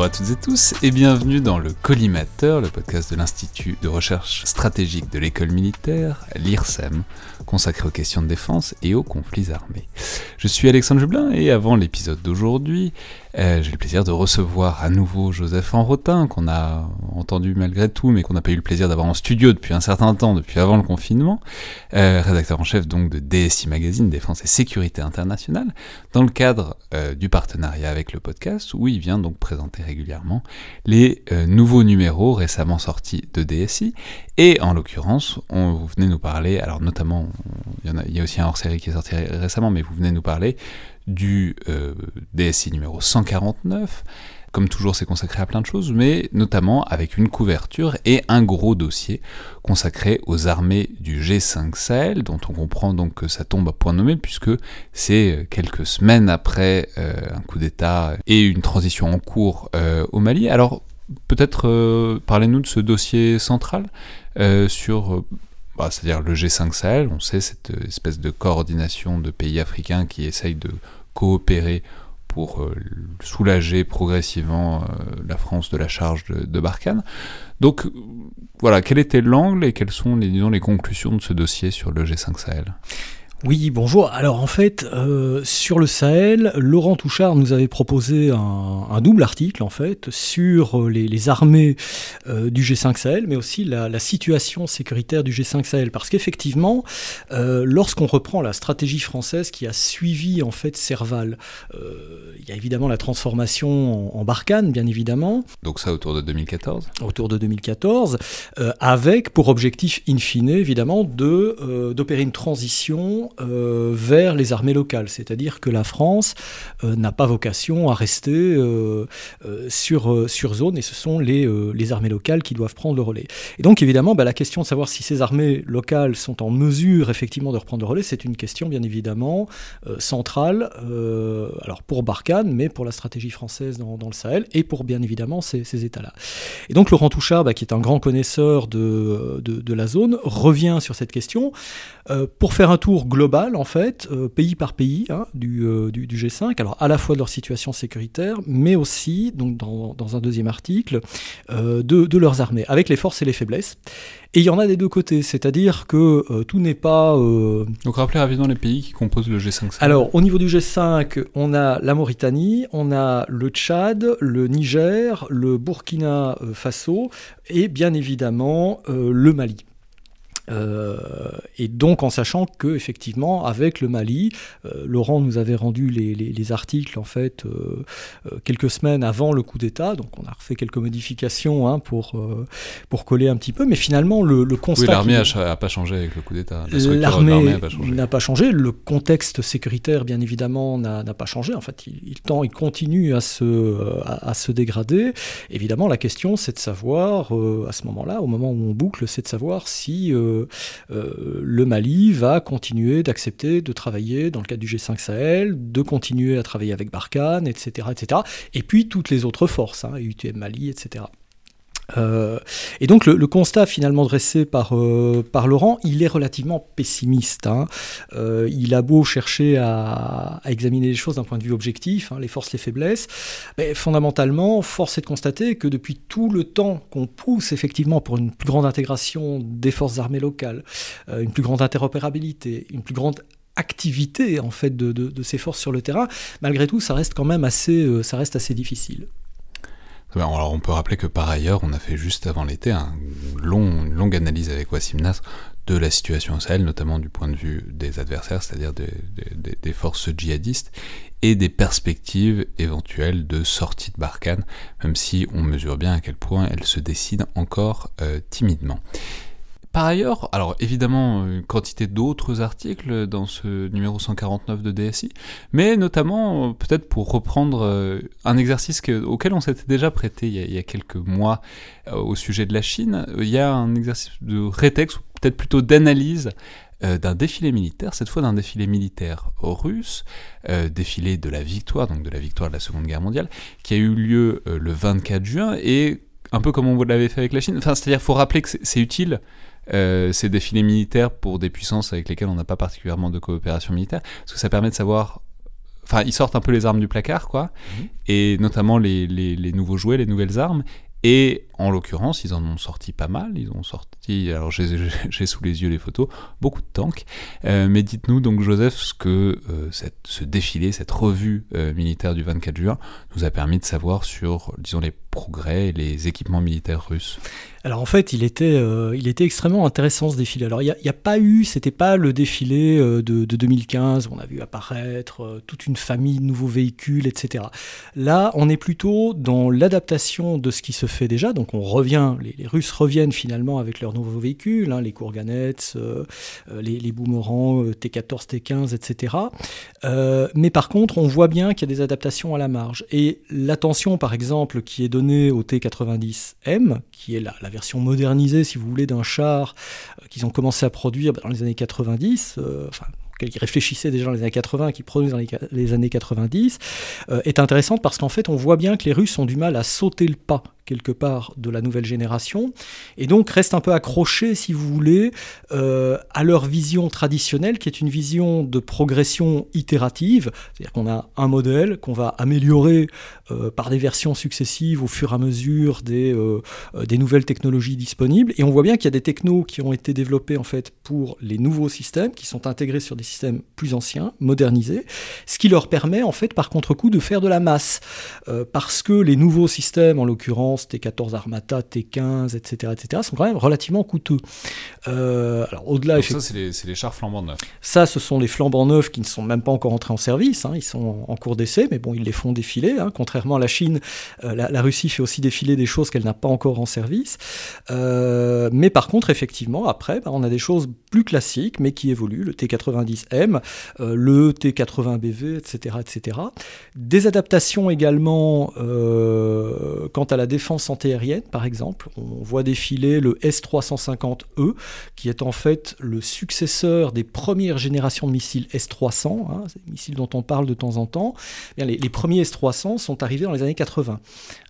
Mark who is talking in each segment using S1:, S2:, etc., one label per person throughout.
S1: Bonjour à toutes et tous et bienvenue dans le Collimateur, le podcast de l'Institut de recherche stratégique de l'école militaire, l'IRSEM, consacré aux questions de défense et aux conflits armés. Je suis Alexandre Jublin et avant l'épisode d'aujourd'hui, euh, j'ai le plaisir de recevoir à nouveau Joseph Enrotin, qu'on a entendu malgré tout, mais qu'on n'a pas eu le plaisir d'avoir en studio depuis un certain temps, depuis avant le confinement, euh, rédacteur en chef donc de DSI Magazine, Défense et Sécurité Internationale, dans le cadre euh, du partenariat avec le podcast, où il vient donc présenter régulièrement les nouveaux numéros récemment sortis de DSI, et en l'occurrence, vous venez nous parler, alors notamment, il y, a, il y a aussi un hors-série qui est sorti récemment, mais vous venez nous parler du euh, DSI numéro 149. Comme toujours, c'est consacré à plein de choses, mais notamment avec une couverture et un gros dossier consacré aux armées du G5 Sahel, dont on comprend donc que ça tombe à point nommé, puisque c'est quelques semaines après euh, un coup d'État et une transition en cours euh, au Mali. Alors, peut-être parlez-nous de ce dossier central sur bah, c'est-à-dire le G5 Sahel, on sait cette espèce de coordination de pays africains qui essayent de coopérer pour euh, soulager progressivement euh, la France de la charge de, Barkhane. Donc voilà, quel était l'angle et quelles sont les conclusions de ce dossier sur le G5 Sahel?
S2: Oui, bonjour. Alors en fait, euh, sur le Sahel, Laurent Touchard nous avait proposé un, double article en fait sur euh, les, armées euh, du G5 Sahel, mais aussi la, situation sécuritaire du G5 Sahel. Parce qu'effectivement, lorsqu'on reprend la stratégie française qui a suivi en fait Serval, il y a évidemment la transformation en, en, Barkhane, bien évidemment.
S1: Donc ça autour de 2014
S2: Autour de 2014, avec pour objectif in fine évidemment de d'opérer une transition euh, vers les armées locales. C'est-à-dire que la France euh, n'a pas vocation à rester euh, sur, sur zone et ce sont les, les armées locales qui doivent prendre le relais. Et donc évidemment, bah, la question de savoir si ces armées locales sont en mesure effectivement de reprendre le relais, c'est une question bien évidemment centrale, alors pour Barkhane, mais pour la stratégie française dans, dans le Sahel et pour bien évidemment ces, ces États-là. Et donc Laurent Touchard, bah, qui est un grand connaisseur de, de, de, la zone, revient sur cette question pour faire un tour global global, en fait, euh, pays par pays, hein, euh, du, du, G5, alors à la fois de leur situation sécuritaire, mais aussi, donc dans, dans un deuxième article, euh, de, de, leurs armées, avec les forces et les faiblesses. Et il y en a des deux côtés, c'est-à-dire que tout n'est pas...
S1: Donc rappelez rapidement les pays qui composent le G5.
S2: Alors au niveau du G5, on a la Mauritanie, on a le Tchad, le Niger, le Burkina Faso et bien évidemment le Mali. Euh, et donc en sachant que effectivement avec le Mali, euh, Laurent nous avait rendu les, les, articles en fait euh, quelques semaines avant le coup d'État, donc on a refait quelques modifications hein, pour pour coller un petit peu, mais finalement le, le constat.
S1: Oui, l'armée n'a pas changé avec le coup d'État.
S2: L'armée n'a pas, changé. Le contexte sécuritaire, bien évidemment, n'a pas changé. En fait, il, il, tend, il continue à se à, à se dégrader. Évidemment, la question, c'est de savoir à ce moment-là, au moment où on boucle, c'est de savoir si euh, le Mali va continuer d'accepter de travailler dans le cadre du G5 Sahel, de continuer à travailler avec Barkhane, etc. etc. et puis toutes les autres forces, hein, UTM Mali, etc. Euh, et donc le, constat finalement dressé par, euh, par Laurent, il est relativement pessimiste. Hein. Euh, il a beau chercher à, examiner les choses d'un point de vue objectif, hein, les forces, les faiblesses, mais fondamentalement, force est de constater que depuis tout le temps qu'on pousse effectivement pour une plus grande intégration des forces armées locales, une plus grande interopérabilité, une plus grande activité en fait de, de, ces forces sur le terrain, malgré tout, ça reste quand même assez, ça reste assez difficile.
S1: Alors on peut rappeler que par ailleurs, on a fait juste avant l'été une longue analyse avec Wassim Nasr de la situation au Sahel, notamment du point de vue des adversaires, c'est-à-dire des, forces djihadistes, et des perspectives éventuelles de sortie de Barkhane, même si on mesure bien à quel point elles se décident encore euh, timidement. Par ailleurs, alors évidemment, une quantité d'autres articles dans ce numéro 149 de DSI, mais notamment, euh, peut-être pour reprendre euh, un exercice auquel on s'était déjà prêté il y, a, quelques mois euh, au sujet de la Chine, il y a un exercice de rétexte, ou peut-être plutôt d'analyse d'un défilé militaire, cette fois d'un défilé militaire russe, défilé de la victoire, donc de la victoire de la Seconde Guerre mondiale, qui a eu lieu le 24 juin, et un peu comme on l'avait fait avec la Chine, enfin, c'est-à-dire faut rappeler que c'est utile euh, ces défilés militaires pour des puissances avec lesquelles on n'a pas particulièrement de coopération militaire, parce que ça permet de savoir enfin, ils sortent un peu les armes du placard, quoi, mhm. et notamment les, les, nouveaux jouets, les nouvelles armes. Et en l'occurrence, ils en ont sorti pas mal. Ils ont sorti, alors j'ai sous les yeux les photos, beaucoup de tanks. Euh, mais dites-nous donc, Joseph, ce que euh, cette, ce défilé, cette revue euh, militaire du 24 juin nous a permis de savoir sur, disons, les progrès et les équipements militaires russes.
S2: Alors en fait, il était, euh, il était extrêmement intéressant ce défilé. Alors il n'y a, pas eu, c'était pas le défilé euh, de, 2015 où on a vu apparaître euh, toute une famille de nouveaux véhicules, etc. Là, on est plutôt dans l'adaptation de ce qui se fait déjà. Donc on revient, les, Russes reviennent finalement avec leurs nouveaux véhicules, hein, les Kourganets, les, les boomerangs T14, T15, etc. mais par contre, on voit bien qu'il y a des adaptations à la marge. Et l'attention, par exemple, qui est donnée au T90M, qui est la version modernisée, si vous voulez, d'un char euh, qu'ils ont commencé à produire dans les années 90, euh, enfin, qui réfléchissaient déjà dans les années 80, qui produisent dans les, années 90, euh, est intéressante parce qu'en fait, on voit bien que les Russes ont du mal à sauter le pas quelque part de la nouvelle génération, et donc restent un peu accrochés, si vous voulez, euh, à leur vision traditionnelle, qui est une vision de progression itérative, c'est-à-dire qu'on a un modèle qu'on va améliorer euh, par des versions successives au fur et à mesure des, des nouvelles technologies disponibles, et on voit bien qu'il y a des technos qui ont été développés en fait pour les nouveaux systèmes, qui sont intégrés sur des systèmes plus anciens, modernisés, ce qui leur permet en fait par contre-coup de faire de la masse, parce que les nouveaux systèmes, en l'occurrence T14 Armata, T15, etc., etc., sont quand même relativement coûteux.
S1: Euh, alors au-delà, ça c'est les, chars flambants neufs.
S2: Ça, ce sont les flambants neufs qui ne sont même pas encore entrés en service. Hein. ils sont en cours d'essai, mais bon, ils les font défiler. Hein. Contrairement à la Chine, euh, la, Russie fait aussi défiler des choses qu'elle n'a pas encore en service. Euh, mais par contre, effectivement, après, bah, on a des choses plus classiques, mais qui évoluent. Le T90M, le T80BV, etc., etc. Des adaptations également quant à la défense antiaérienne, par exemple. On voit défiler le S-350E, qui est en fait le successeur des premières générations de missiles S-300, hein, des missiles dont on parle de temps en temps. Eh les, premiers S-300 sont arrivés dans les années 80.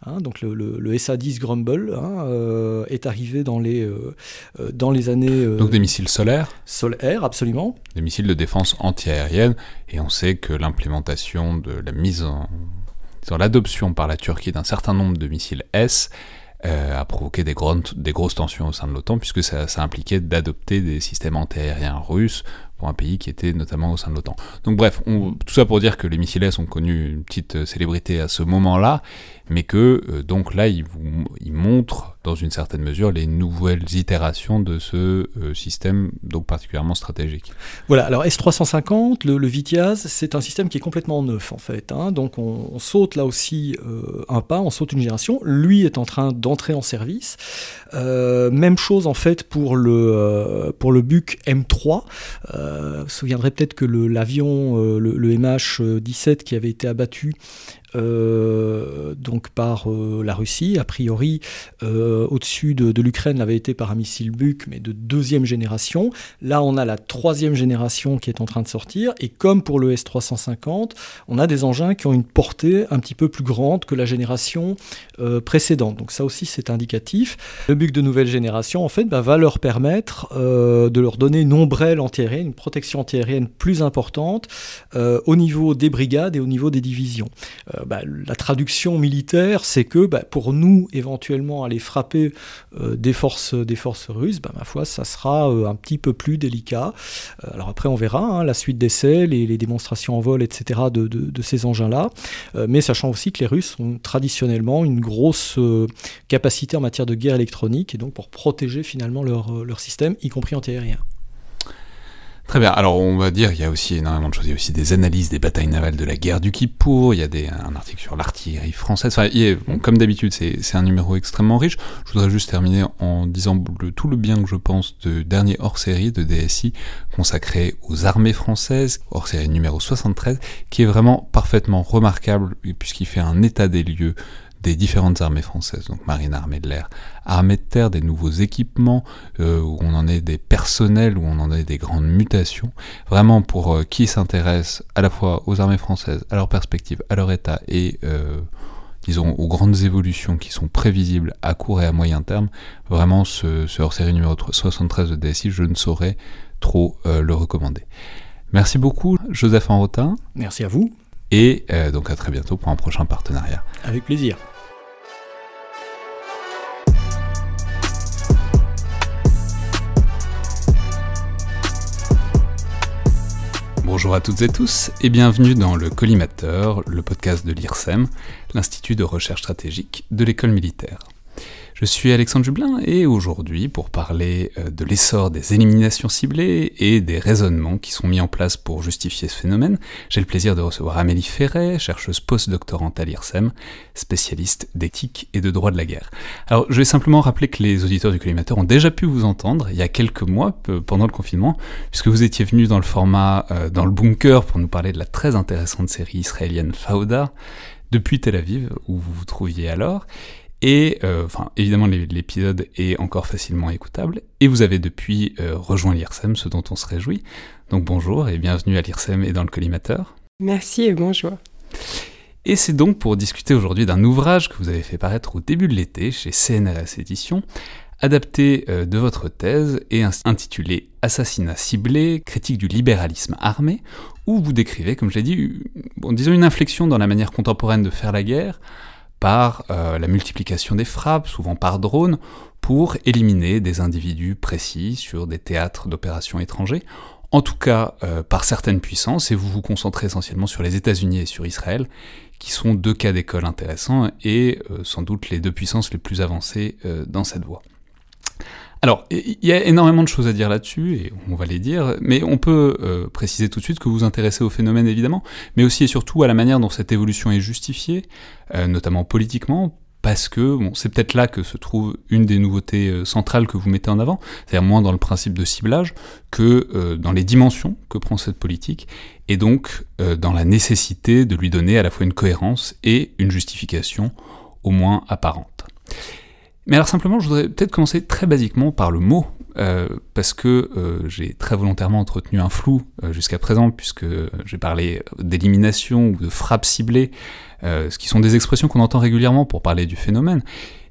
S2: Hein. donc le, SA-10 Grumble hein, euh, est arrivé dans les, euh, euh, dans les années...
S1: donc des missiles solaires
S2: Solaires, absolument.
S1: Des missiles de défense antiaérienne, et on sait que l'implémentation de la mise en l'adoption par la Turquie d'un certain nombre de missiles S euh, a provoqué des, des, grosses tensions au sein de l'OTAN, puisque ça, ça impliquait d'adopter des systèmes antiaériens russes pour un pays qui était notamment au sein de l'OTAN. Donc bref, tout ça pour dire que les missiles S ont connu une petite euh, célébrité à ce moment-là, mais que euh, donc là, ils, vous, montrent dans une certaine mesure les nouvelles itérations de ce euh, système donc particulièrement stratégique.
S2: Voilà, alors S350, le, le Vitiaz, c'est un système qui est complètement neuf en fait. Hein. donc on, saute là aussi un pas, on saute une génération. Lui est en train d'entrer en service. même chose en fait pour le, pour le BUC M3. Euh, vous vous souviendrez peut-être que l'avion, le, le, MH17 qui avait été abattu euh, donc par euh, la Russie. A priori, euh, au-dessus de, l'Ukraine, l'avait été par un missile Buk, mais de deuxième génération. Là, on a la troisième génération qui est en train de sortir. Et comme pour le S-350, on a des engins qui ont une portée un petit peu plus grande que la génération précédente. Donc ça aussi, c'est indicatif. Le Buk de nouvelle génération, en fait, bah, va leur permettre de leur donner une ombrelle antiaérienne, une protection antiaérienne plus importante au niveau des brigades et au niveau des divisions. Euh, bah, la traduction militaire, c'est que bah, pour nous, éventuellement, aller frapper euh, des, forces, russes, bah, ma foi, ça sera euh, un petit peu plus délicat. alors après, on verra hein, la suite d'essais, les, démonstrations en vol, etc., de, de, ces engins-là, mais sachant aussi que les Russes ont traditionnellement une grosse capacité en matière de guerre électronique, et donc pour protéger finalement leur, leur système, y compris antiaérien.
S1: Très bien. Alors, on va dire, il y a aussi énormément de choses. Il y a aussi des analyses des batailles navales de la guerre du Kippour. Il y a des, un article sur l'artillerie française. Enfin, comme d'habitude, c'est un numéro extrêmement riche. Je voudrais juste terminer en disant tout le bien que je pense du dernier hors-série de DSI consacré aux armées françaises, hors-série numéro 73, qui est vraiment parfaitement remarquable puisqu'il fait un état des lieux des différentes armées françaises, donc marine, armée de l'air, armée de terre, des nouveaux équipements, euh, où on en est des personnels, où on en est des grandes mutations. Vraiment pour euh, qui s'intéresse à la fois aux armées françaises, à leur perspective, à leur état et euh, disons aux grandes évolutions qui sont prévisibles à court et à moyen terme, vraiment ce, ce hors-série numéro 73 de DSI, je ne saurais trop le recommander. Merci beaucoup Joseph Enrotin.
S2: Merci à vous.
S1: Et donc à très bientôt pour un prochain partenariat.
S2: Avec plaisir.
S1: Bonjour à toutes et tous et bienvenue dans le Collimateur, le podcast de l'IRSEM, l'Institut de recherche stratégique de l'école militaire. Je suis Alexandre Jublin et aujourd'hui, pour parler euh, de l'essor des éliminations ciblées et des raisonnements qui sont mis en place pour justifier ce phénomène, j'ai le plaisir de recevoir Amélie Ferret, chercheuse post-doctorante à l'IRSEM, spécialiste d'éthique et de droit de la guerre. Alors, je vais simplement rappeler que les auditeurs du collimateur ont déjà pu vous entendre il y a quelques mois, pendant le confinement, puisque vous étiez venu dans le format euh, dans le bunker pour nous parler de la très intéressante série israélienne Fauda, depuis Tel Aviv, où vous vous trouviez alors. Et euh, enfin, évidemment, l'épisode est encore facilement écoutable. Et vous avez depuis euh, rejoint l'IRSEM, ce dont on se réjouit. Donc bonjour et bienvenue à l'IRSEM et dans le collimateur.
S3: Merci et bonjour.
S1: Et c'est donc pour discuter aujourd'hui d'un ouvrage que vous avez fait paraître au début de l'été chez CNRS Éditions, adapté euh, de votre thèse et intitulé Assassinat ciblé, critique du libéralisme armé, où vous décrivez, comme je l'ai dit, bon, disons une inflexion dans la manière contemporaine de faire la guerre, par euh, la multiplication des frappes, souvent par drone, pour éliminer des individus précis sur des théâtres d'opérations étrangers, en tout cas euh, par certaines puissances, et vous vous concentrez essentiellement sur les États-Unis et sur Israël, qui sont deux cas d'école intéressants et euh, sans doute les deux puissances les plus avancées dans cette voie. Alors, il y a énormément de choses à dire là-dessus, et on va les dire, mais on peut euh, préciser tout de suite que vous vous intéressez au phénomène évidemment, mais aussi et surtout à la manière dont cette évolution est justifiée, euh, notamment politiquement, parce que c'est peut-être là que se trouve une des nouveautés euh, centrales que vous mettez en avant, c'est-à-dire moins dans le principe de ciblage que dans les dimensions que prend cette politique, et donc dans la nécessité de lui donner à la fois une cohérence et une justification au moins apparente. Mais alors simplement, je voudrais peut-être commencer très basiquement par le mot, euh, parce que euh, j'ai très volontairement entretenu un flou euh, jusqu'à présent, puisque j'ai parlé d'élimination ou de frappe ciblée, ce qui sont des expressions qu'on entend régulièrement pour parler du phénomène,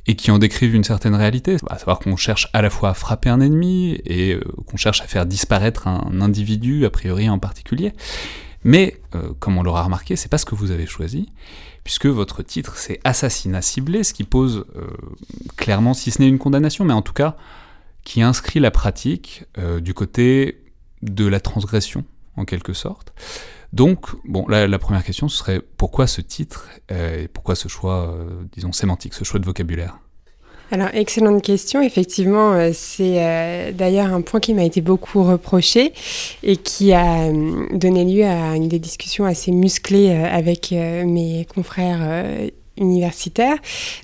S1: et qui en décrivent une certaine réalité, à savoir qu'on cherche à la fois à frapper un ennemi, et qu'on cherche à faire disparaître un individu, a priori en particulier. Mais, comme on l'aura remarqué, c'est pas ce que vous avez choisi puisque votre titre c'est Assassinat ciblé, ce qui pose euh, clairement, si ce n'est une condamnation, mais en tout cas qui inscrit la pratique euh, du côté de la transgression, en quelque sorte. Donc, bon, la, première question, serait pourquoi ce titre euh, et pourquoi ce choix, disons, sémantique, ce choix de vocabulaire?
S3: Alors, excellente question. Effectivement, euh, c'est euh, d'ailleurs un point qui m'a été beaucoup reproché et qui a euh, donné lieu à une des discussions assez musclées avec mes confrères universitaires.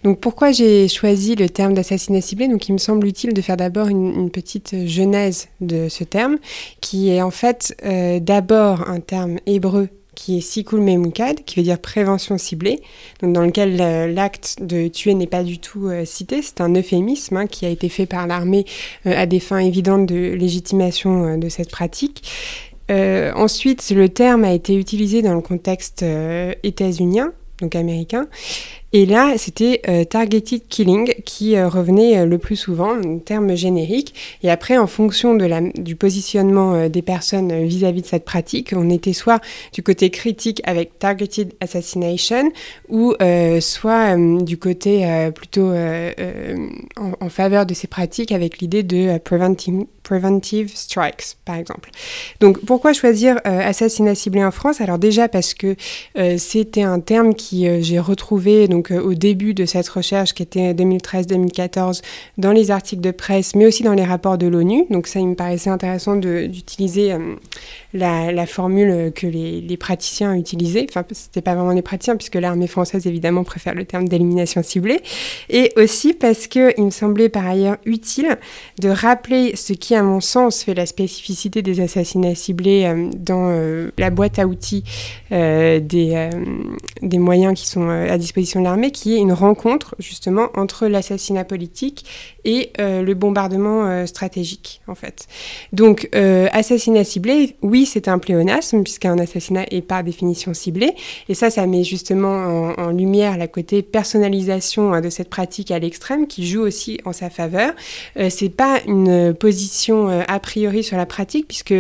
S3: Donc pourquoi j'ai choisi le terme d'assassinat ciblé? Donc il me semble utile de faire d'abord une, petite genèse de ce terme, qui est en fait d'abord un terme hébreu qui est Sikul Memukad, qui veut dire prévention ciblée, dans lequel euh, l'acte de tuer n'est pas du tout euh, cité. C'est un euphémisme hein, qui a été fait par l'armée euh, à des fins évidentes de légitimation de cette pratique. ensuite, le terme a été utilisé dans le contexte états-unien, donc américain, et là, c'était euh, targeted killing qui euh, revenait euh, le plus souvent, un terme générique. Et après, en fonction du positionnement des personnes vis-à-vis de cette pratique, on était soit du côté critique avec targeted assassination, ou soit du côté plutôt en, faveur de ces pratiques avec l'idée de preventive strikes, par exemple. Donc, pourquoi choisir assassinat ciblé en France? Alors déjà parce que c'était un terme qui j'ai retrouvé donc au début de cette recherche qui était 2013-2014 dans les articles de presse, mais aussi dans les rapports de l'ONU. Donc ça, il me paraissait intéressant d'utiliser euh, la, formule que les, praticiens utilisaient. Enfin, c'était pas vraiment les praticiens, puisque l'armée française, évidemment, préfère le terme d'élimination ciblée. Et aussi parce qu'il me semblait par ailleurs utile de rappeler ce qui, à mon sens, fait la spécificité des assassinats ciblés euh, dans euh, la boîte à outils des moyens qui sont à disposition qui est une rencontre justement entre l'assassinat politique et euh, le bombardement euh, stratégique en fait. Donc euh, assassinat ciblé, oui c'est un pléonasme puisqu'un assassinat est par définition ciblé et ça ça met justement en, lumière la côté personnalisation hein, de cette pratique à l'extrême qui joue aussi en sa faveur. c'est pas une position a priori sur la pratique puisque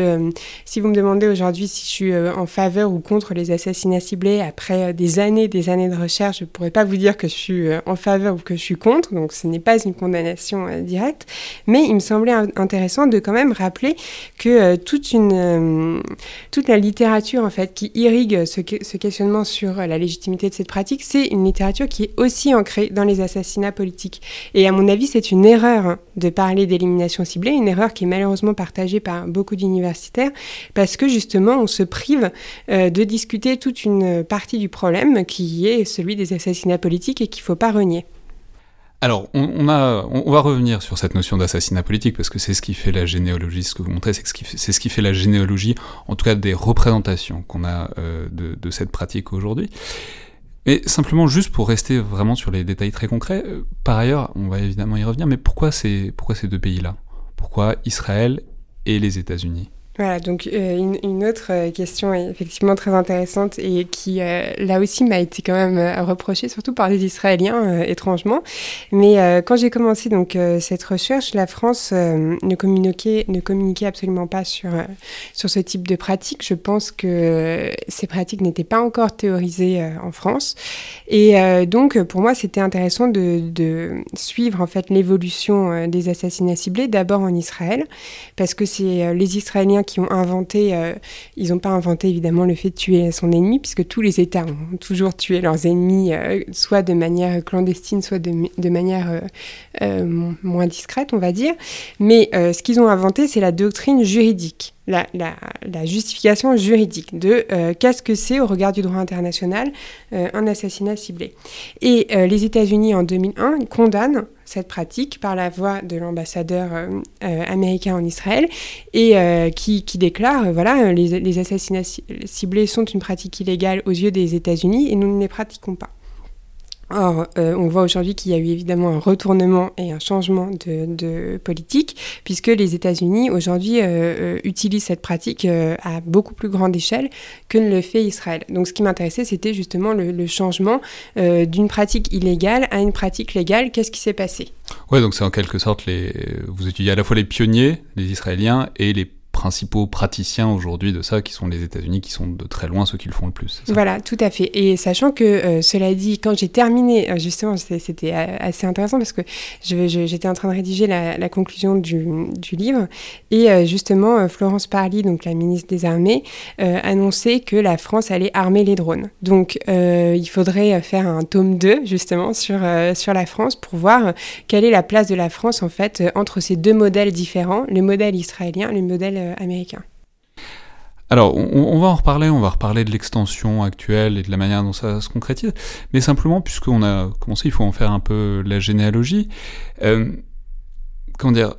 S3: si vous me demandez aujourd'hui si je suis en faveur ou contre les assassinats ciblés après des années des années de recherche, je pourrais pas vous dire que je suis en faveur ou que je suis contre donc ce n'est pas une condamnation euh, directe, mais il me semblait intéressant de quand même rappeler que euh, toute, une, euh, toute la littérature en fait qui irrigue ce, ce questionnement sur la légitimité de cette pratique, c'est une littérature qui est aussi ancrée dans les assassinats politiques. Et à mon avis, c'est une erreur hein, de parler d'élimination ciblée, une erreur qui est malheureusement partagée par beaucoup d'universitaires, parce que justement, on se prive de discuter toute une partie du problème qui est celui des assassinats politiques et qu'il ne faut pas renier.
S1: Alors, on, va revenir sur cette notion d'assassinat politique, parce que c'est ce qui fait la généalogie, ce que vous montrez, c'est ce, qui fait, la généalogie, en tout cas des représentations qu'on a euh, de, cette pratique aujourd'hui. Mais simplement, juste pour rester vraiment sur les détails très concrets, euh, par ailleurs, on va évidemment y revenir, mais pourquoi ces deux pays-là? Pourquoi Israël et les États-Unis?
S3: Voilà, donc euh, une, autre euh, question est effectivement très intéressante et qui, euh, là aussi, m'a été quand même reprochée, surtout par les Israéliens, étrangement. Mais quand j'ai commencé donc cette recherche, la France ne, communiquait, ne communiquait absolument pas sur, sur ce type de pratique. Je pense que ces pratiques n'étaient pas encore théorisées en France. Et donc, pour moi, c'était intéressant de, de, suivre en fait l'évolution des assassinats ciblés, d'abord en Israël, parce que c'est les Israéliens qui ont inventé, euh, ils n'ont pas inventé évidemment le fait de tuer son ennemi, puisque tous les États ont toujours tué leurs ennemis, euh, soit de manière clandestine, soit de, manière euh, moins discrète, on va dire. Mais ce qu'ils ont inventé, c'est la doctrine juridique. La, justification juridique de qu'est-ce que c'est au regard du droit international un assassinat ciblé. Et les États-Unis en 2001 condamnent cette pratique par la voix de l'ambassadeur euh, euh, américain en Israël et euh, qui, déclare voilà les, les assassinats ciblés sont une pratique illégale aux yeux des États-Unis et nous ne les pratiquons pas. Or, euh, on voit aujourd'hui qu'il y a eu évidemment un retournement et un changement de, politique, puisque les États-Unis aujourd'hui euh, euh, utilisent cette pratique à beaucoup plus grande échelle que ne le fait Israël. Donc, ce qui m'intéressait, c'était justement le, changement d'une pratique illégale à une pratique légale. Qu'est-ce qui s'est passé?
S1: Ouais, donc c'est en quelque sorte. Vous étudiez à la fois les pionniers, les Israéliens, et les principaux praticiens aujourd'hui de ça, qui sont les États-Unis, qui sont de très loin ceux qui le font le plus.
S3: Voilà, tout à fait. Et sachant que, euh, cela dit, quand j'ai terminé, euh, justement, c'était assez intéressant parce que j'étais en train de rédiger la, conclusion du, livre, et euh, justement, Florence Parly, donc la ministre des Armées, annonçait que la France allait armer les drones. Donc, il faudrait faire un tome 2, justement, sur, sur la France pour voir quelle est la place de la France, en fait, entre ces deux modèles différents, le modèle israélien, le modèle euh, américain.
S1: Alors, on, va en reparler, on va reparler de l'extension actuelle et de la manière dont ça se concrétise, mais simplement, puisqu'on a commencé, il faut en faire un peu la généalogie. Euh, comment dire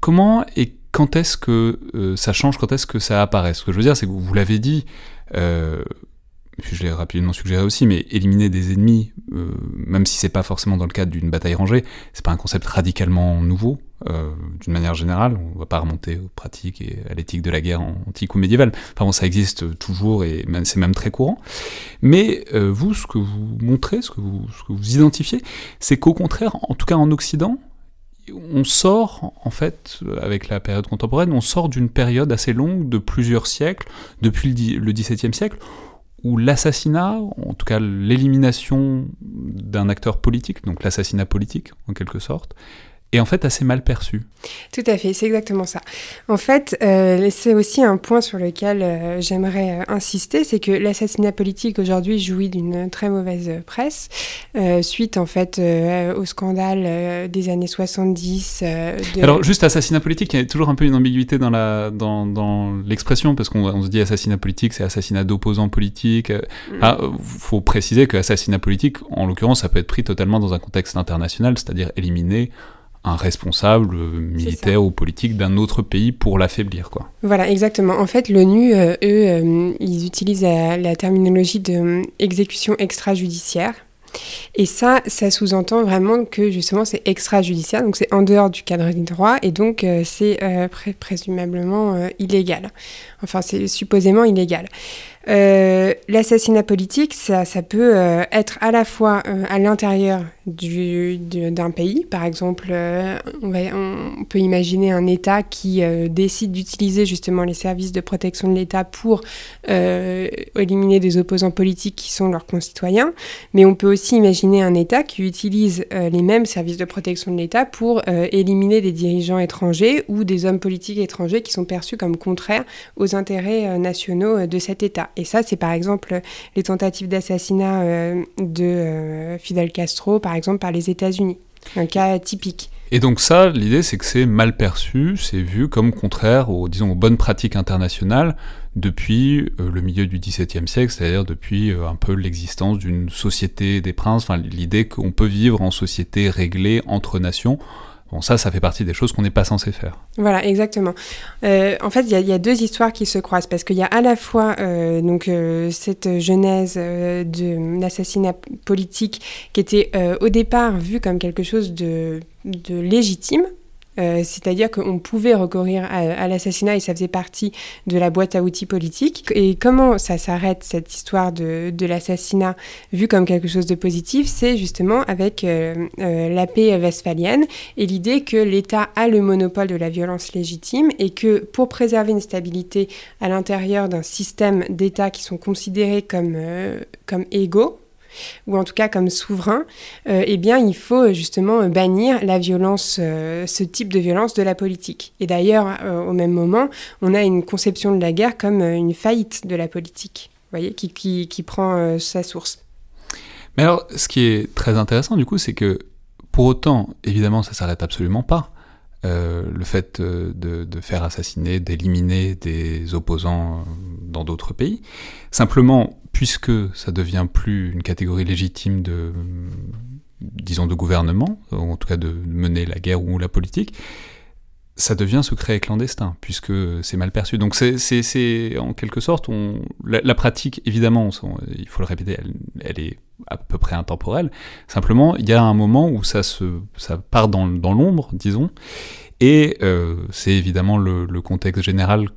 S1: Comment et quand est-ce que euh, ça change, quand est-ce que ça apparaît? Ce que je veux dire, c'est que vous, l'avez dit, je l'ai rapidement suggéré aussi, mais éliminer des ennemis, même si c'est pas forcément dans le cadre d'une bataille rangée, c'est pas un concept radicalement nouveau. Euh, d'une manière générale. On ne va pas remonter aux pratiques et à l'éthique de la guerre antique ou médiévale. Enfin bon, ça existe toujours et c'est même très courant. Mais euh, vous, ce que vous montrez, ce que vous, ce que vous identifiez, c'est qu'au contraire, en tout cas en Occident, on sort, en fait, avec la période contemporaine, on sort d'une période assez longue de plusieurs siècles, depuis le XVIIe siècle, où l'assassinat, en tout cas l'élimination d'un acteur politique, donc l'assassinat politique en quelque sorte, et en fait assez mal perçu.
S3: Tout à fait, c'est exactement ça. En fait, euh, c'est aussi un point sur lequel euh, j'aimerais euh, insister, c'est que l'assassinat politique aujourd'hui jouit d'une très mauvaise presse, suite en fait au scandale des années 70.
S1: Alors juste assassinat politique, il y a toujours un peu une ambiguïté dans la dans, dans l'expression parce qu'on se dit assassinat politique, c'est assassinat d'opposants politiques. Il mm. ah, faut préciser que assassinat politique, en l'occurrence, ça peut être pris totalement dans un contexte international, c'est-à-dire éliminer un responsable militaire ou politique d'un autre pays pour l'affaiblir. quoi.
S3: Voilà, exactement. En fait, l'ONU, euh, eux, euh, ils utilisent la terminologie de exécution extrajudiciaire. Et ça, ça sous-entend vraiment que justement c'est extrajudiciaire, donc c'est en dehors du cadre du droit et donc euh, c'est présumablement illégal. Enfin, c'est supposément illégal. Euh, l'assassinat politique, ça, ça peut euh, être à la fois euh, à l'intérieur d'un pays. Par exemple, on, va, on, peut imaginer un État qui décide d'utiliser justement les services de protection de l'État pour éliminer des opposants politiques qui sont leurs concitoyens. Mais on peut aussi imaginer un État qui utilise les mêmes services de protection de l'État pour éliminer des dirigeants étrangers ou des hommes politiques étrangers qui sont perçus comme contraires aux intérêts nationaux de cet État. Et ça, c'est par exemple les tentatives d'assassinat euh, de euh, Fidel Castro, par exemple, par les États-Unis. Un cas typique.
S1: Et donc ça, l'idée, c'est que c'est mal perçu, c'est vu comme contraire aux, disons, bonnes pratiques internationales depuis euh, le milieu du XVIIe siècle, c'est-à-dire depuis un peu l'existence d'une société des princes, enfin, l'idée qu'on peut vivre en société réglée entre nations, Bon, ça, ça fait partie des choses qu'on n'est pas censé faire.
S3: Voilà, exactement. Euh, en fait, il y, a deux histoires qui se croisent parce qu'il y a à la fois euh, donc euh, cette genèse de l'assassinat politique qui était au départ vue comme quelque chose de, de légitime euh, c'est-à-dire qu'on pouvait recourir à, l'assassinat et ça faisait partie de la boîte à outils politique. Et comment ça s'arrête, cette histoire de, l'assassinat vu comme quelque chose de positif? C'est justement avec euh, euh, la paix westphalienne et l'idée que l'État a le monopole de la violence légitime et que pour préserver une stabilité à l'intérieur d'un système d'États qui sont considérés comme, comme égaux, ou en tout cas comme souverain, euh, eh bien, il faut justement bannir la violence, euh, ce type de violence de la politique. Et d'ailleurs, euh, au même moment, on a une conception de la guerre comme une faillite de la politique, voyez, qui, qui, prend sa source.
S1: Mais alors, ce qui est très intéressant, du coup, c'est que pour autant, évidemment, ça s'arrête absolument pas. le fait de, faire assassiner, d'éliminer des opposants dans d'autres pays. Simplement, puisque ça devient plus une catégorie légitime de, disons, de gouvernement, en tout cas de mener la guerre ou la politique, ça devient secret et clandestin, puisque c'est mal perçu. Donc c'est en quelque sorte, la, pratique, évidemment, il faut le répéter, elle, est à peu près intemporelle. Simplement, il y a un moment où ça, se, ça part dans l'ombre, disons, et euh, c'est évidemment le, contexte général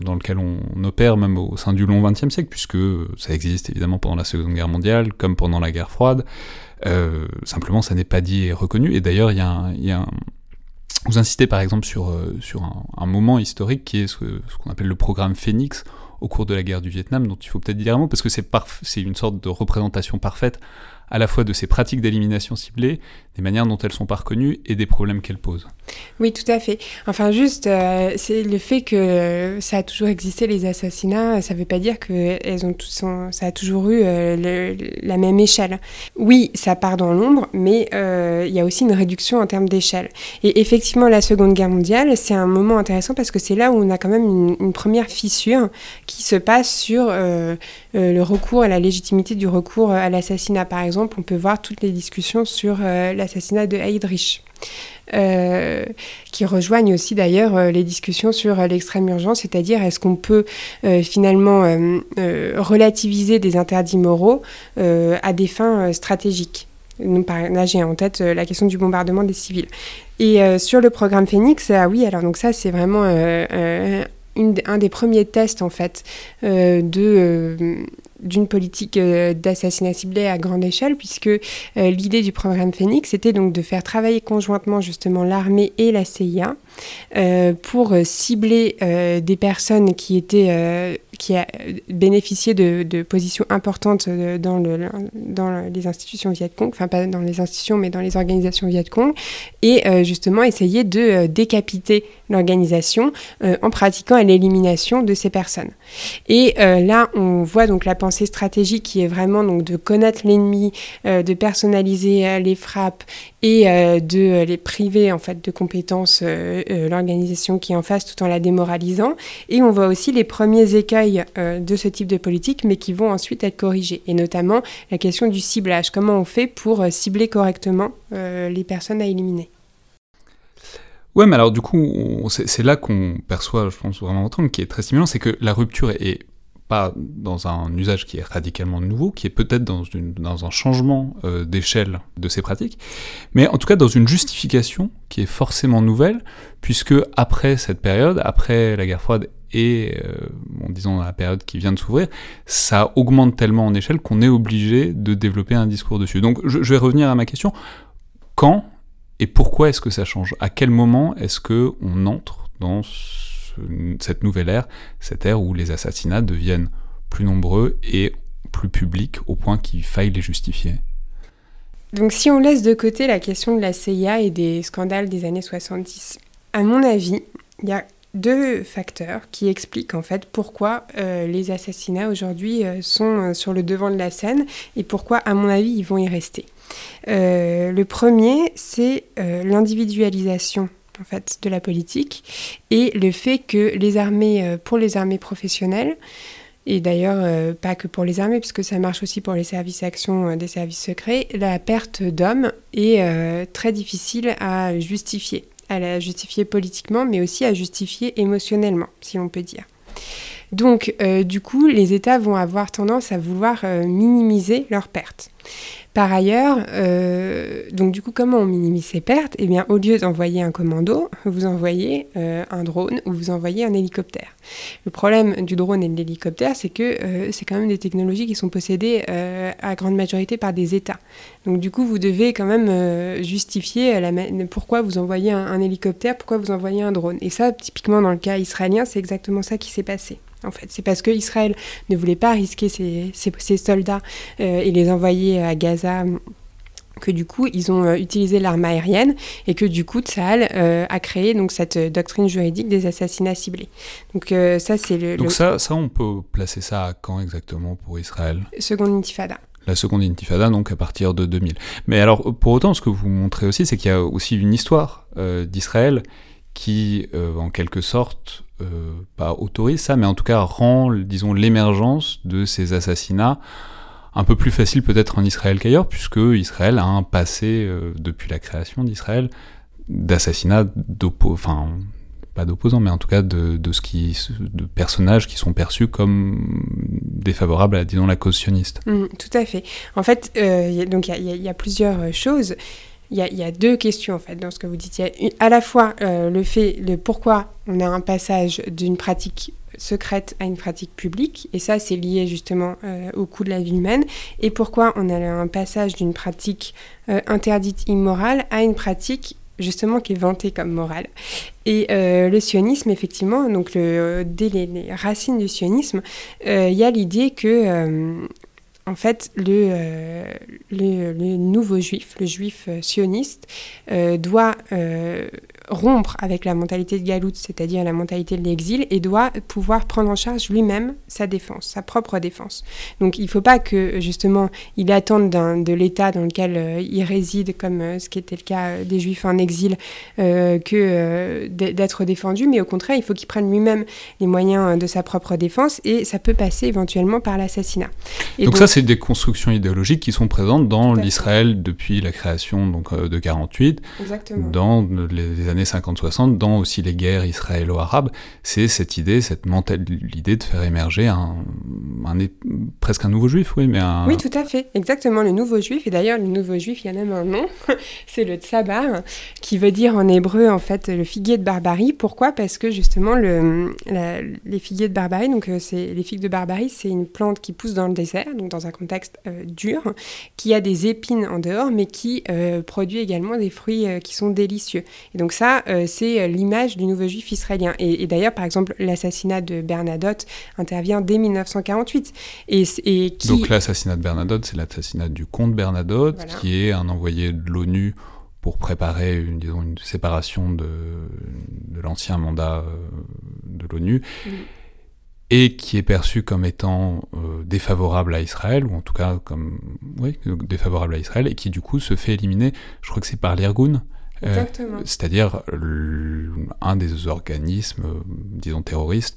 S1: dans lequel on, opère, même au sein du long XXe siècle, puisque ça existe évidemment pendant la Seconde Guerre mondiale, comme pendant la guerre froide. Euh, simplement, ça n'est pas dit et reconnu. Et d'ailleurs, il y a, un, Vous insistez par exemple sur, euh, sur un, moment historique qui est ce, qu'on appelle le programme Phoenix au cours de la guerre du Vietnam, dont il faut peut-être dire un mot, parce que c'est une sorte de représentation parfaite à la fois de ces pratiques d'élimination ciblée, des manières dont elles sont pas reconnues et des problèmes qu'elles posent.
S3: Oui, tout à fait. Enfin, juste, euh, c'est le fait que ça a toujours existé, les assassinats, ça ne veut pas dire que elles ont ça a toujours eu euh, la même échelle. Oui, ça part dans l'ombre, mais euh, il y a aussi une réduction en termes d'échelle. Et effectivement, la Seconde Guerre mondiale, c'est un moment intéressant parce que c'est là où on a quand même une, première fissure qui se passe sur le recours et la légitimité du recours à l'assassinat. Par exemple, on peut voir toutes les discussions sur l'assassinat de Heydrich. Euh, qui rejoignent aussi d'ailleurs euh, les discussions sur l'extrême urgence, c'est-à-dire est-ce qu'on peut finalement relativiser des interdits moraux à des fins stratégiques? Là, j'ai en tête la question du bombardement des civils. Et sur le programme Phoenix, ah oui, alors donc ça, c'est vraiment un des premiers tests en fait de d'une politique euh, d'assassinat ciblé à grande échelle, puisque euh, l'idée du programme Phoenix était donc de faire travailler conjointement justement l'armée et la CIA pour cibler des personnes qui étaient qui a bénéficié de, positions importantes dans, le, dans les institutions Vietcong, enfin pas dans les institutions mais dans les organisations Vietcong, et justement essayer de décapiter l'organisation en pratiquant l'élimination de ces personnes. Et là, on voit donc la pensée stratégique qui est vraiment donc de connaître l'ennemi, euh, de personnaliser euh, les frappes et euh, de les priver en fait de compétences l'organisation qui est en face tout en la démoralisant. Et on voit aussi les premiers écueils de ce type de politique, mais qui vont ensuite être corrigés. Et notamment la question du ciblage. Comment on fait pour cibler correctement les personnes à éliminer?
S1: Ouais, mais alors du coup, c'est là qu'on perçoit, je pense, vraiment entendre, qui est très stimulant, c'est que la rupture est pas dans un usage qui est radicalement nouveau, qui est peut-être dans, un changement euh, d'échelle de ces pratiques, mais en tout cas dans une justification qui est forcément nouvelle, puisque après cette période, après la guerre froide et, euh, disons, la période qui vient de s'ouvrir, ça augmente tellement en échelle qu'on est obligé de développer un discours dessus. Donc je, vais revenir à ma question. Quand et pourquoi est-ce que ça change? À quel moment est-ce que on entre dans cette nouvelle ère, cette ère où les assassinats deviennent plus nombreux et plus publics au point qu'il faille les justifier
S3: Donc si on laisse de côté la question de la CIA et des scandales des années 70, à mon avis, il y a deux facteurs qui expliquent en fait pourquoi euh, les assassinats aujourd'hui euh, sont euh, sur le devant de la scène et pourquoi, à mon avis, ils vont y rester. le premier, c'est l'individualisation en fait de la politique et le fait que les armées, euh, pour les armées professionnelles, et d'ailleurs euh, pas que pour les armées, puisque ça marche aussi pour les services actions euh, des services secrets, la perte d'hommes est très difficile à justifier, à la justifier politiquement, mais aussi à justifier émotionnellement, si on peut dire. Donc, du coup, les États vont avoir tendance à vouloir minimiser leurs pertes. Par ailleurs, euh, donc du coup, comment on minimise ces pertes? Eh bien, au lieu d'envoyer un commando, vous envoyez euh, un drone ou vous envoyez un hélicoptère. Le problème du drone et de l'hélicoptère, c'est que euh, c'est quand même des technologies qui sont possédées à grande majorité par des États. Donc du coup, vous devez quand même justifier la pourquoi vous envoyez un hélicoptère, pourquoi vous envoyez un drone. Et ça, typiquement dans le cas israélien, c'est exactement ça qui s'est passé en fait. C'est parce qu'Israël ne voulait pas risquer ses, soldats et les envoyer à Gaza que du coup ils ont euh, utilisé l'arme aérienne et que du coup Tsahal euh, a créé donc cette doctrine juridique des assassinats ciblés. Donc ça c'est le
S1: Donc ça ça on peut placer ça à quand exactement pour Israël?
S3: Seconde intifada.
S1: La seconde intifada donc à partir de 2000. Mais alors pour autant ce que vous montrez aussi c'est qu'il y a aussi une histoire d'Israël qui en quelque sorte euh, pas autorise ça, mais en tout cas rend, disons, l'émergence de ces assassinats un peu plus facile peut-être en Israël qu'ailleurs, puisque Israël a un passé, euh, depuis la création d'Israël, d'assassinats d'opposants, enfin, pas d'opposants, mais en tout cas de, personnages qui sont perçus comme défavorables à, disons, la cause sioniste.
S3: Mmh, tout à fait. En fait, euh, il y, a plusieurs choses il y, a, deux questions en fait dans ce que vous dites. Il y a à la fois euh, le fait, le pourquoi on a un passage d'une pratique secrète à une pratique publique, et ça c'est lié justement euh, au coût de la vie humaine, et pourquoi on a un passage d'une pratique euh, interdite immorale à une pratique justement qui est vantée comme morale. Et le sionisme, effectivement, donc le, dès les, racines du sionisme, il y a l'idée que en fait, le, le, nouveau juif, le juif euh, sioniste, euh, doit euh, rompre avec la mentalité de Galout, c'est-à-dire la mentalité de l'exil, et doit pouvoir prendre en charge lui-même sa défense, sa propre défense. Donc il ne faut pas que justement il attende de l'État dans lequel euh, il réside, comme euh, ce qui était le cas euh, des Juifs en exil, que d'être défendu, mais au contraire il faut qu'il prenne lui-même les moyens de sa propre défense, et ça peut passer éventuellement par l'assassinat.
S1: Donc, donc, ça c'est des constructions idéologiques qui sont présentes dans l'Israël depuis la création donc, de 48, Exactement. dans les années 50-60, dans aussi les guerres israélo-arabes, c'est cette idée, cette l'idée de faire émerger un, presque un nouveau juif, oui, mais un...
S3: Oui, tout à fait, exactement, le nouveau juif, et d'ailleurs, le nouveau juif, il y a même un nom, c'est le tsabar, qui veut dire en hébreu, en fait, le figuier de barbarie. Pourquoi? Parce que, justement, le, les figuiers de barbarie, donc euh, c'est les figues de barbarie, c'est une plante qui pousse dans le désert, donc dans un contexte euh, dur, qui a des épines en dehors, mais qui euh, produit également des fruits qui sont délicieux. Et donc ça, euh, c'est euh, l'image du nouveau juif israélien. Et, d'ailleurs, par exemple, l'assassinat de Bernadotte intervient dès 1948. Et, et
S1: Donc l'assassinat de Bernadotte, c'est l'assassinat du comte Bernadotte, qui est un envoyé de l'ONU pour préparer une, disons, une séparation de, de l'ancien mandat euh, de l'ONU. Et qui est perçu comme étant défavorable à Israël, ou en tout cas comme oui, défavorable à Israël, et qui du coup se fait éliminer, je crois que c'est par l'Irgun,
S3: euh,
S1: c'est-à-dire un des organismes, disons terroristes,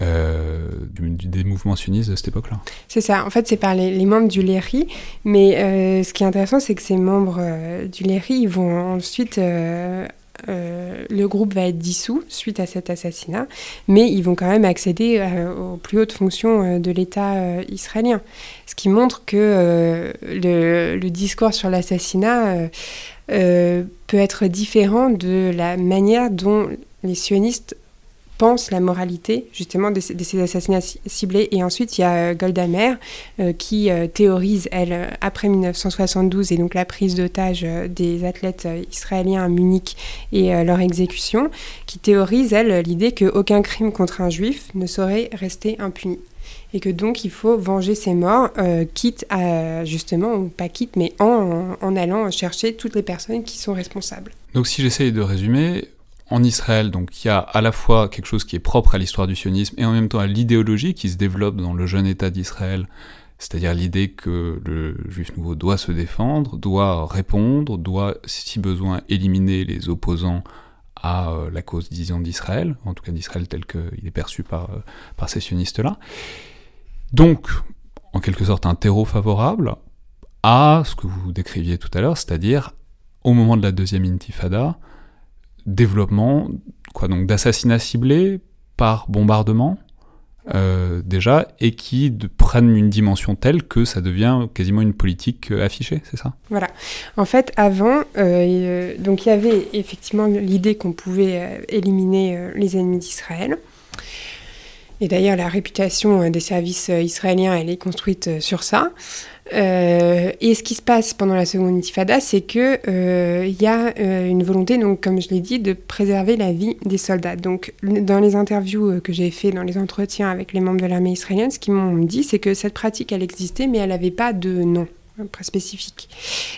S1: euh, des mouvements sionistes de cette époque-là.
S3: C'est ça, en fait c'est par les, membres du LERI, mais euh, ce qui est intéressant c'est que ces membres du LERI ils vont ensuite le groupe va être dissous suite à cet assassinat, mais ils vont quand même accéder aux plus hautes fonctions de l'État israélien. Ce qui montre que le, le, discours sur l'assassinat peut être différent de la manière dont les sionistes pensent la moralité justement de, ces assassinats ciblés. Et ensuite, il y a euh, Golda Meir euh, qui euh, théorise, elle, après 1972 et donc la prise d'otage des athlètes israéliens à Munich et leur exécution, qui théorise, elle, l'idée qu'aucun crime contre un juif ne saurait rester impuni et que donc il faut venger ces morts, quitte à justement, ou pas quitte, mais en, en, allant chercher toutes les personnes qui sont responsables.
S1: Donc si j'essaye de résumer, en Israël, donc il y a à la fois quelque chose qui est propre à l'histoire du sionisme et en même temps à l'idéologie qui se développe dans le jeune État d'Israël, c'est-à-dire l'idée que le juif nouveau doit se défendre, doit répondre, doit, si besoin, éliminer les opposants à euh, la cause, disons, d'Israël, en tout cas d'Israël tel qu'il est perçu euh, par ces sionistes-là. Donc, en quelque sorte, un terreau favorable à ce que vous décriviez tout à l'heure, c'est-à-dire au moment de la deuxième intifada, développement quoi donc d'assassinats ciblés par bombardement euh, déjà et qui prennent une dimension telle que ça devient quasiment une politique euh, affichée, c'est ça?
S3: Voilà. En fait, avant, euh, donc il y avait effectivement l'idée qu'on pouvait éliminer les ennemis d'Israël. Et d'ailleurs, la réputation des services israéliens, elle est construite sur ça. Euh, et ce qui se passe pendant la seconde intifada, c'est qu'il euh, y a euh, une volonté, donc, comme je l'ai dit, de préserver la vie des soldats. Donc, dans les interviews que j'ai fait, dans les entretiens avec les membres de l'armée israélienne, ce qu'ils m'ont dit, c'est que cette pratique, elle existait, mais elle n'avait pas de nom très spécifique.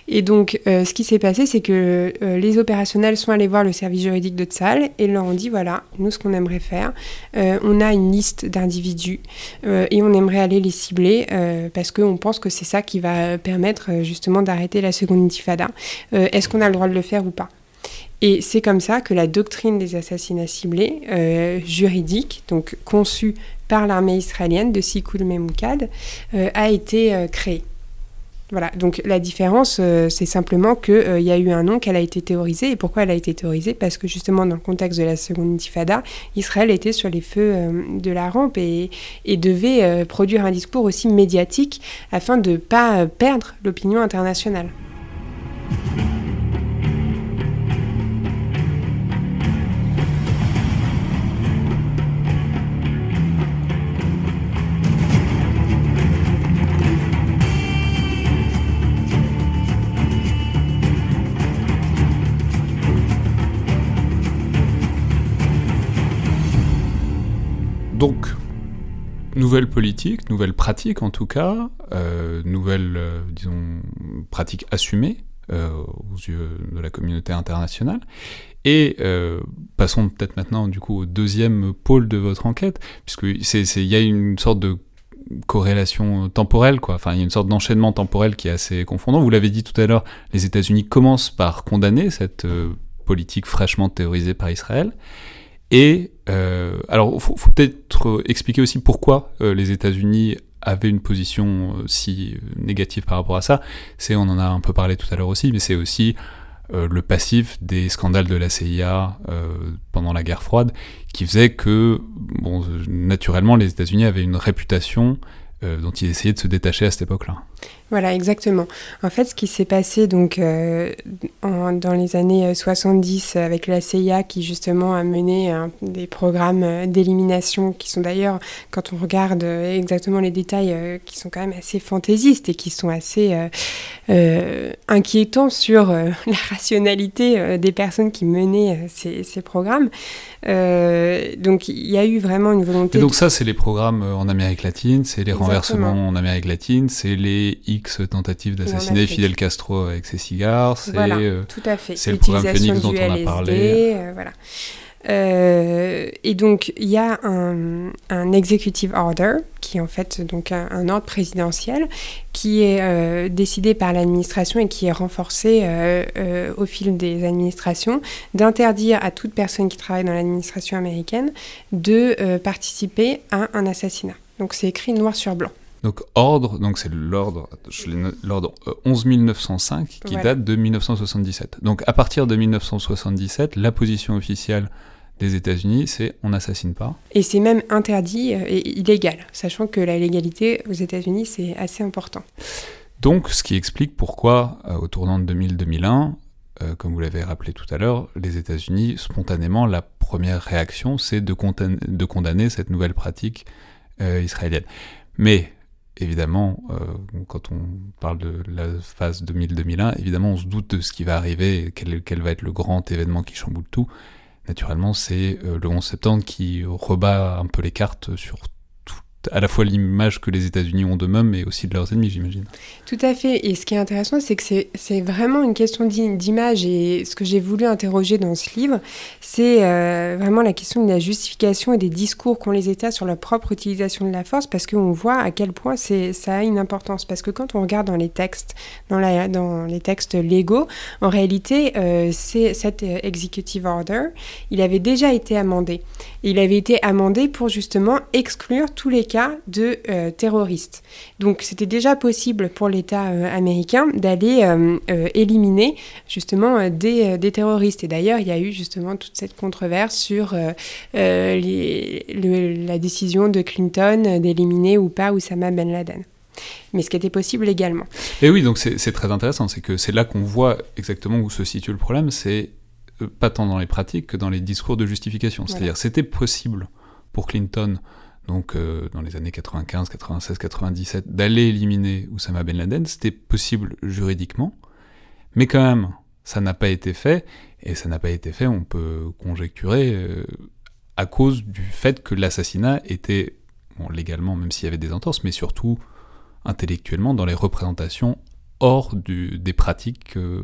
S3: Et donc, euh, ce qui s'est passé, c'est que euh, les opérationnels sont allés voir le service juridique de Tsal et leur ont dit voilà, nous, ce qu'on aimerait faire, euh, on a une liste d'individus et on aimerait aller les cibler parce qu'on pense que c'est ça qui va permettre justement d'arrêter la seconde intifada. Est-ce qu'on a le droit de le faire ou pas? Et c'est comme ça que la doctrine des assassinats ciblés, juridique, donc conçue par l'armée israélienne de Sikul Memoukad, a été créée. Donc la différence, euh, c'est simplement qu'il euh, y a eu un nom qu'elle a été théorisée. Et pourquoi elle a été théorisée? Parce que justement, dans le contexte de la seconde intifada, Israël était sur les feux euh, de la rampe et, et devait produire un discours aussi médiatique afin de ne pas perdre l'opinion internationale.
S1: Donc, nouvelle politique, nouvelle pratique en tout cas, euh, nouvelle, euh, disons, pratique assumée euh, aux yeux de la communauté internationale. Et passons peut-être maintenant du coup au deuxième pôle de votre enquête, puisque il y a une sorte de corrélation temporelle, quoi. Enfin, il y a une sorte d'enchaînement temporel qui est assez confondant. Vous l'avez dit tout à l'heure, les États-Unis commencent par condamner cette politique fraîchement théorisée par Israël. Et euh, alors, il faut, peut-être expliquer aussi pourquoi euh, les États-Unis avaient une position euh, si négative par rapport à ça. C'est, on en a un peu parlé tout à l'heure aussi, mais c'est aussi le passif des scandales de la CIA pendant la guerre froide, qui faisait que, bon, naturellement, les États-Unis avaient une réputation dont ils essayaient de se détacher à cette époque-là.
S3: Voilà, exactement. En fait, ce qui s'est passé donc euh, dans les années 70 euh, avec la CIA qui justement a mené des programmes euh, d'élimination qui sont d'ailleurs, quand on regarde exactement les détails, qui sont quand même assez fantaisistes et qui sont assez inquiétants sur la rationalité des personnes qui menaient ces, programmes. donc il y a eu vraiment une volonté.
S1: Et donc ça, c'est les programmes en Amérique latine, c'est les renversements en Amérique latine, c'est les X tentatives d'assassiner Fidel Castro avec ses cigares. C'est
S3: euh, tout à fait.
S1: C'est le programme Phoenix dont on a parlé.
S3: Euh, voilà. Euh, et donc, il y a un, un, executive order, qui est en fait donc un, ordre présidentiel, qui est décidé par l'administration et qui est renforcé au fil des administrations, d'interdire à toute personne qui travaille dans l'administration américaine de participer à un assassinat. Donc, c'est écrit noir sur blanc.
S1: Donc ordre, donc c'est l'ordre, l'ordre 11905 qui date de 1977. Donc à partir de 1977, la position officielle des États-Unis, c'est on n'assassine pas.
S3: Et c'est même interdit et illégal, sachant que la légalité aux États-Unis, c'est assez important.
S1: Donc, ce qui explique pourquoi, au tournant de 2000-2001, euh, comme vous l'avez rappelé tout à l'heure, les États-Unis, spontanément, la première réaction, c'est de, de, condamner cette nouvelle pratique euh, israélienne. Mais, évidemment, euh, quand on parle de la phase 2000-2001, évidemment, on se doute de ce qui va arriver, quel, quel, va être le grand événement qui chamboule tout. Naturellement, c'est le 11 septembre qui rebat un peu les cartes sur à la fois l'image que les États-Unis ont d'eux-mêmes, mais aussi de leurs ennemis, j'imagine.
S3: Tout à fait. Et ce qui est intéressant, c'est que c'est vraiment une question d'image. Et ce que j'ai voulu interroger dans ce livre, c'est euh, vraiment la question de la justification et des discours qu'ont les États sur leur propre utilisation de la force, parce qu'on voit à quel point ça a une importance. Parce que quand on regarde dans les textes, dans, la, dans les textes légaux, en réalité, euh, cet euh, executive order, il avait déjà été amendé. Il avait été amendé pour justement exclure tous les de euh, terroristes. Donc c'était déjà possible pour l'État euh, américain d'aller euh, éliminer justement des, terroristes. Et d'ailleurs, il y a eu justement toute cette controverse sur la décision de Clinton d'éliminer ou pas Oussama Ben Laden mais ce qui était possible également.
S1: Et oui, donc c'est très intéressant, c'est que c'est là qu'on voit exactement où se situe le problème, c'est pas tant dans les pratiques que dans les discours de justification. C'est-à-dire, c'était possible pour Clinton donc euh, dans les années 95, 96, 97, d'aller éliminer Oussama Ben Laden, c'était possible juridiquement, mais quand même, ça n'a pas été fait, et ça n'a pas été fait, on peut conjecturer, euh, à cause du fait que l'assassinat était, légalement, même s'il y avait des entorses, mais surtout intellectuellement dans les représentations hors des pratiques, euh,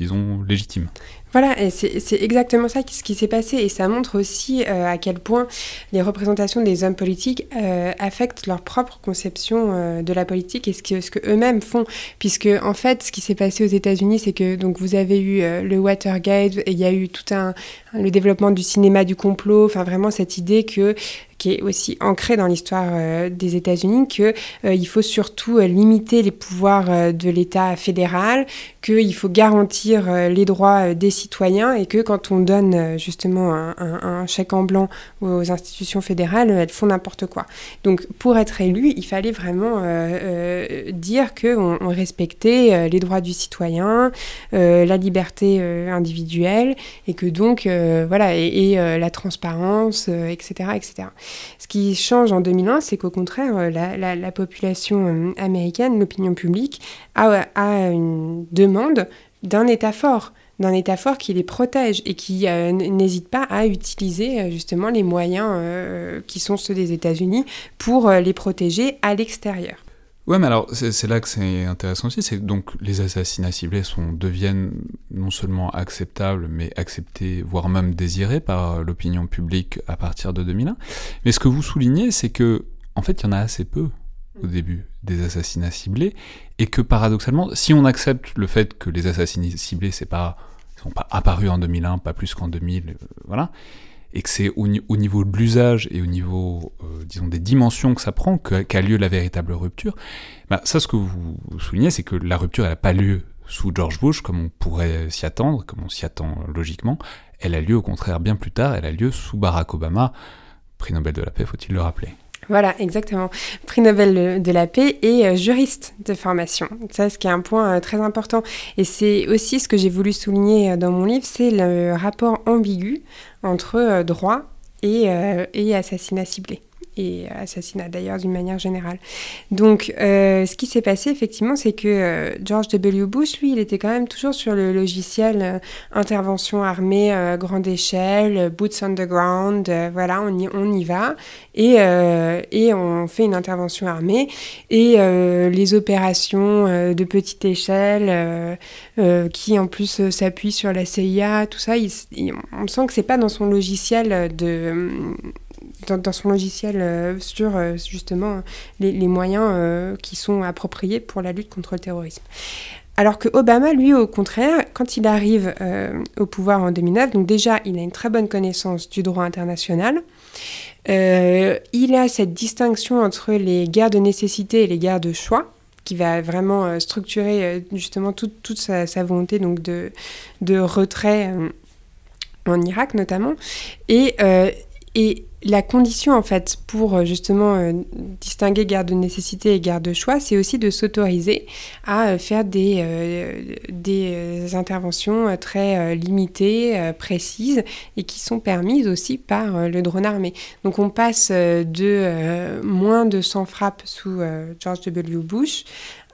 S1: disons, légitimes.
S3: Voilà, et c'est exactement ça ce qui s'est passé. Et ça montre aussi euh, à quel point les représentations des hommes politiques euh, affectent leur propre conception euh, de la politique et ce que, ce que eux-mêmes font. Puisque, en fait, ce qui s'est passé aux États-Unis, c'est que donc vous avez eu le Watergate et il y a eu tout un. le développement du cinéma du complot, enfin, vraiment cette idée que qui est aussi ancrée dans l'histoire des États-Unis, qu'il il faut surtout limiter les pouvoirs de l'État fédéral, qu'il faut garantir les droits des citoyens et que quand on donne euh, justement un, chèque en blanc aux institutions fédérales, elles font n'importe quoi. Donc pour être élu, il fallait vraiment euh, euh, dire qu'on on respectait les droits du citoyen, la liberté individuelle et que donc voilà et, la transparence, etc., etc. Ce qui change en 2001, c'est qu'au contraire, la, population américaine, l'opinion publique, a, une demande d'un État fort d'un État fort qui les protège et qui euh, n'hésite pas à utiliser euh, justement les moyens euh, qui sont ceux des États-Unis pour les protéger à l'extérieur.
S1: Ouais, mais alors c'est là que c'est intéressant aussi, c'est donc les assassinats ciblés sont, deviennent non seulement acceptables, mais acceptés, voire même désirés par l'opinion publique à partir de 2001. Mais ce que vous soulignez, c'est que en fait, il y en a assez peu au début des assassinats ciblés, et que paradoxalement, si on accepte le fait que les assassinats ciblés, c'est pas sont pas apparus en 2001, pas plus qu'en 2000, euh, voilà, et que c'est au, niveau de l'usage et au niveau, euh, disons, des dimensions que ça prend qu'a lieu la véritable rupture, bah, ça, ce que vous, soulignez, c'est que la rupture, n'a pas lieu sous George Bush, comme on pourrait s'y attendre, comme on s'y attend logiquement, elle a lieu au contraire bien plus tard, elle a lieu sous Barack Obama, prix Nobel de la paix, faut-il le rappeler.
S3: Voilà, exactement. Prix Nobel de la paix et euh, juriste de formation. Ça, ce un point euh, très important. Et c'est aussi ce que j'ai voulu souligner euh, dans mon livre, c'est le rapport ambigu entre droit et, et assassinat ciblé et assassinat d'ailleurs d'une manière générale. Donc euh, ce qui s'est passé effectivement, c'est que euh, George W. Bush, lui, il était quand même toujours sur le logiciel euh, intervention armée grande échelle, boots on the ground, voilà, on y, on y va et, et on fait une intervention armée et les opérations de petite échelle qui en plus s'appuient sur la CIA, tout ça, on sent que c'est pas dans son logiciel de dans, son logiciel euh, sur euh, justement les, moyens euh, qui sont appropriés pour la lutte contre le terrorisme. Alors que Obama, lui, au contraire, quand il arrive au pouvoir en 2009, donc déjà, il a une très bonne connaissance du droit international. il a cette distinction entre les guerres de nécessité et les guerres de choix qui va vraiment structurer justement toute, sa, volonté donc de, de retrait en Irak notamment. Et la condition en fait pour euh, justement euh, distinguer garde de nécessité et garde de choix, c'est aussi de s'autoriser à faire des, des interventions très limitées, précises et qui sont permises aussi par le drone armé. Donc on passe de moins de 100 frappes sous George W. Bush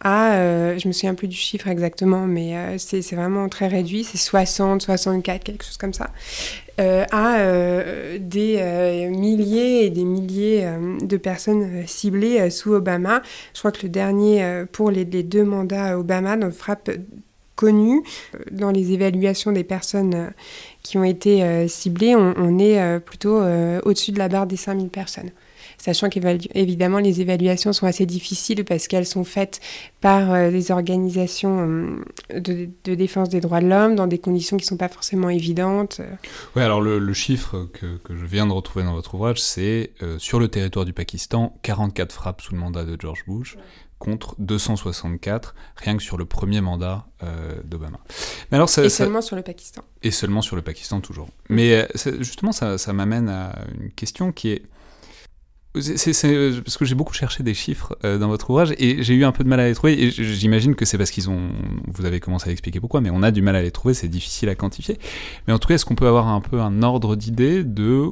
S3: à, euh, je me souviens plus du chiffre exactement, mais euh, c'est vraiment très réduit, c'est 60, 64, quelque chose comme ça, euh, à des milliers et des milliers de personnes ciblées sous Obama. Je crois que le dernier, pour les, deux mandats Obama, dans frappe connue, dans les évaluations des personnes qui ont été ciblées, on, on est plutôt au-dessus de la barre des 5000 personnes sachant qu'évidemment les évaluations sont assez difficiles parce qu'elles sont faites par euh, des organisations euh, de, défense des droits de l'homme dans des conditions qui ne sont pas forcément évidentes.
S1: Oui, alors le, chiffre que, je viens de retrouver dans votre ouvrage, c'est euh, sur le territoire du Pakistan, 44 frappes sous le mandat de George Bush. contre 264 rien que sur le premier mandat d'Obama.
S3: Mais alors et seulement sur le Pakistan.
S1: Et seulement sur le Pakistan toujours. Mais justement, ça, ça m'amène à une question qui est euh, parce que j'ai beaucoup cherché des chiffres euh, dans votre ouvrage et j'ai eu un peu de mal à les trouver. Et j'imagine que c'est parce qu'ils ont. Vous avez commencé à expliquer pourquoi, mais on a du mal à les trouver, c'est difficile à quantifier. Mais en tout cas, est-ce qu'on peut avoir un peu un ordre d'idée de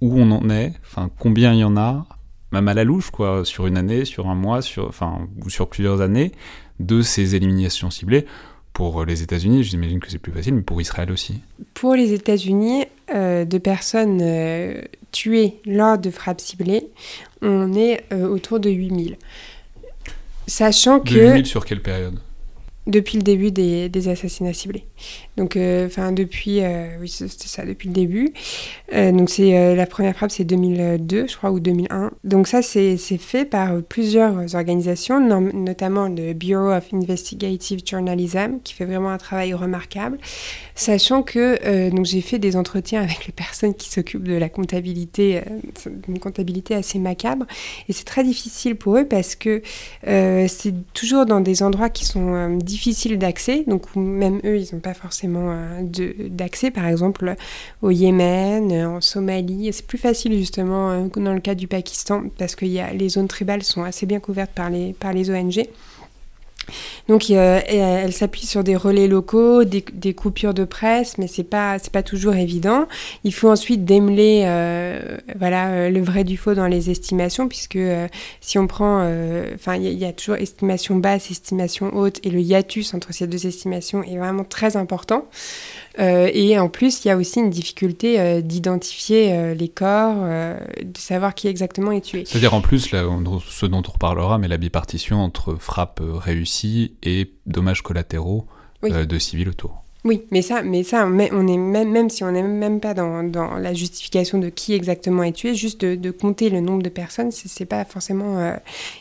S1: où on en est, enfin combien il y en a, même à la louche, quoi, sur une année, sur un mois, sur, enfin, ou sur plusieurs années, de ces éliminations ciblées? Pour les États-Unis, j'imagine que c'est plus facile, mais pour Israël aussi.
S3: Pour les États-Unis, euh, de personnes euh, tuées lors de frappes ciblées, on est euh, autour de 8000. Sachant que...
S1: 8000 sur quelle période?
S3: Depuis le début des, des assassinats ciblés. Donc, euh, enfin, depuis, euh, oui, c'était ça, depuis le début. Euh, donc, c'est la première frappe, c'est 2002, je crois, ou 2001. Donc, ça, c'est fait par plusieurs organisations, notamment le Bureau of Investigative Journalism, qui fait vraiment un travail remarquable. Sachant que donc j'ai fait des entretiens avec les personnes qui s'occupent de la comptabilité, une comptabilité assez macabre, et c'est très difficile pour eux parce que c'est toujours dans des endroits qui sont difficiles d'accès, donc même eux, ils n'ont pas forcément euh, d'accès, par exemple au Yémen, euh, en Somalie. C'est plus facile justement euh, dans le cas du Pakistan parce que y les zones tribales sont assez bien couvertes par les, par les ONG. Donc elle s'appuie sur des relais locaux, des, coupures de presse, mais c'est pas c'est pas toujours évident. Il faut ensuite démêler voilà le vrai du faux dans les estimations, puisque si on prend, enfin il y, a toujours estimation basse, estimation haute, et le hiatus entre ces deux estimations est vraiment très important. Euh, et en plus, il y a aussi une difficulté euh, d'identifier euh, les corps, de savoir qui exactement est tué.
S1: C'est-à-dire en plus, là, ce dont on reparlera, mais la bipartition entre frappe réussie et dommages collatéraux de civils autour.
S3: Oui, mais ça, mais ça, on est même, même si on n'est même pas dans, dans, la justification de qui exactement est tué, juste de, compter le nombre de personnes, c'est pas forcément euh,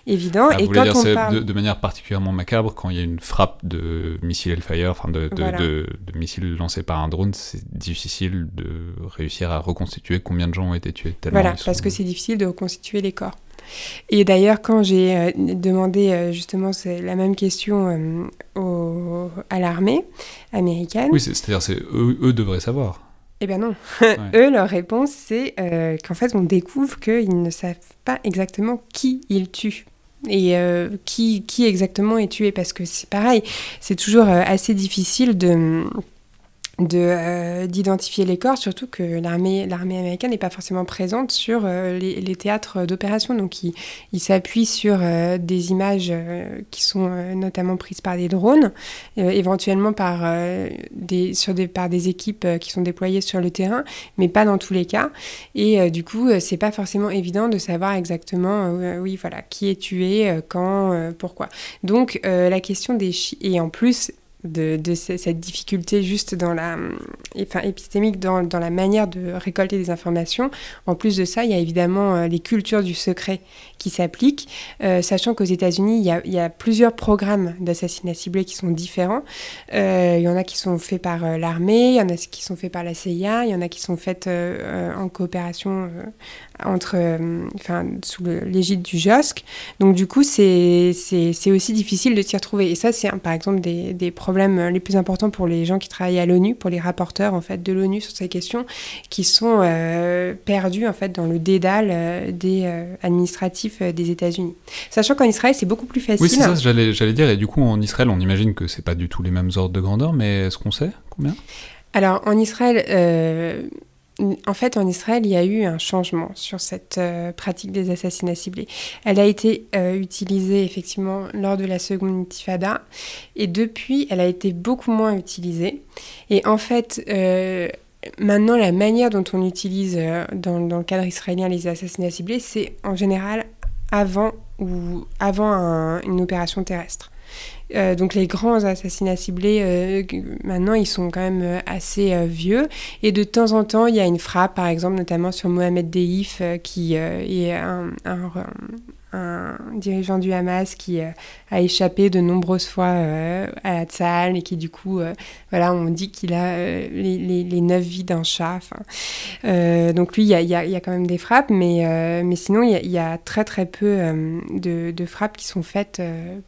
S3: évident.
S1: Ah, et vous quand dire, on parle... de, manière particulièrement macabre, quand il y a une frappe de missile Hellfire, enfin de, de, de, missiles lancés par un drone, c'est difficile de réussir à reconstituer combien de gens ont été tués.
S3: Voilà, parce que c'est difficile de reconstituer les corps. Et d'ailleurs, quand j'ai euh, demandé euh, justement la même question euh, à l'armée américaine.
S1: Oui, c'est-à-dire c'est eux, eux devraient savoir.
S3: Eh bien non. Eux, leur réponse, c'est qu'en fait, on découvre qu'ils ne savent pas exactement qui ils tuent et qui, qui exactement est tué. Parce que c'est pareil, c'est toujours assez difficile de d'identifier les corps, surtout que l'armée américaine n'est pas forcément présente sur euh, les, théâtres d'opération. Donc, il, il s'appuie sur euh, des images qui sont notamment prises par des drones, éventuellement par, des, sur des, par des équipes qui sont déployées sur le terrain, mais pas dans tous les cas. Et du coup, c'est pas forcément évident de savoir exactement, oui, voilà, qui est tué, quand, pourquoi. Donc, la question des... Et en plus, de, cette difficulté juste dans la, enfin, épistémique dans, dans, la manière de récolter des informations. En plus de ça, il y a évidemment euh, les cultures du secret qui s'appliquent, euh, sachant qu'aux États-Unis, il, y a plusieurs programmes d'assassinat ciblé qui sont différents. Euh, il y en a qui sont faits par l'armée, il y en a qui sont faits par la CIA, il y en a qui sont faits en coopération entre, enfin, sous l'égide du JOSC. Donc du coup, c'est aussi difficile de s'y retrouver. Et ça, c'est par exemple des, des problèmes les plus importants pour les gens qui travaillent à l'ONU, pour les rapporteurs en fait de l'ONU sur ces questions, qui sont euh, perdus en fait dans le dédale euh, des euh, administratifs des États-Unis. Sachant qu'en Israël c'est beaucoup plus facile.
S1: Oui, c'est ça, j'allais, j'allais dire. Et du coup, en Israël, on imagine que c'est pas du tout les mêmes ordres de grandeur, mais est-ce qu'on sait combien?
S3: Alors en Israël en fait, en Israël, il y a eu un changement sur cette euh, pratique des assassinats ciblés. Elle a été euh, utilisée effectivement lors de la seconde intifada et depuis, elle a été beaucoup moins utilisée. Et en fait, euh, maintenant, la manière dont on utilise dans, le cadre israélien les assassinats ciblés, c'est en général avant ou avant une opération terrestre. Euh, donc les grands assassinats ciblés, euh, maintenant, ils sont quand même euh, assez vieux. Et de temps en temps, il y a une frappe, par exemple, notamment sur Mohamed Deif, qui est un, un dirigeant du Hamas qui euh, a échappé de nombreuses fois euh, à Tzal et qui du coup, euh, voilà, on dit qu'il a les, neuf vies d'un chat. donc lui, il y a, y a, quand même des frappes, mais, mais sinon, il y, a très très peu de, frappes qui sont faites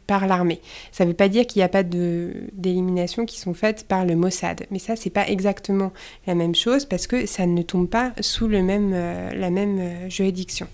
S3: par l'armée. Ça ne veut pas dire qu'il n'y a pas d'élimination qui sont faites par le Mossad, mais ça, c'est pas exactement la même chose parce que ça ne tombe pas sous le même, la même juridiction.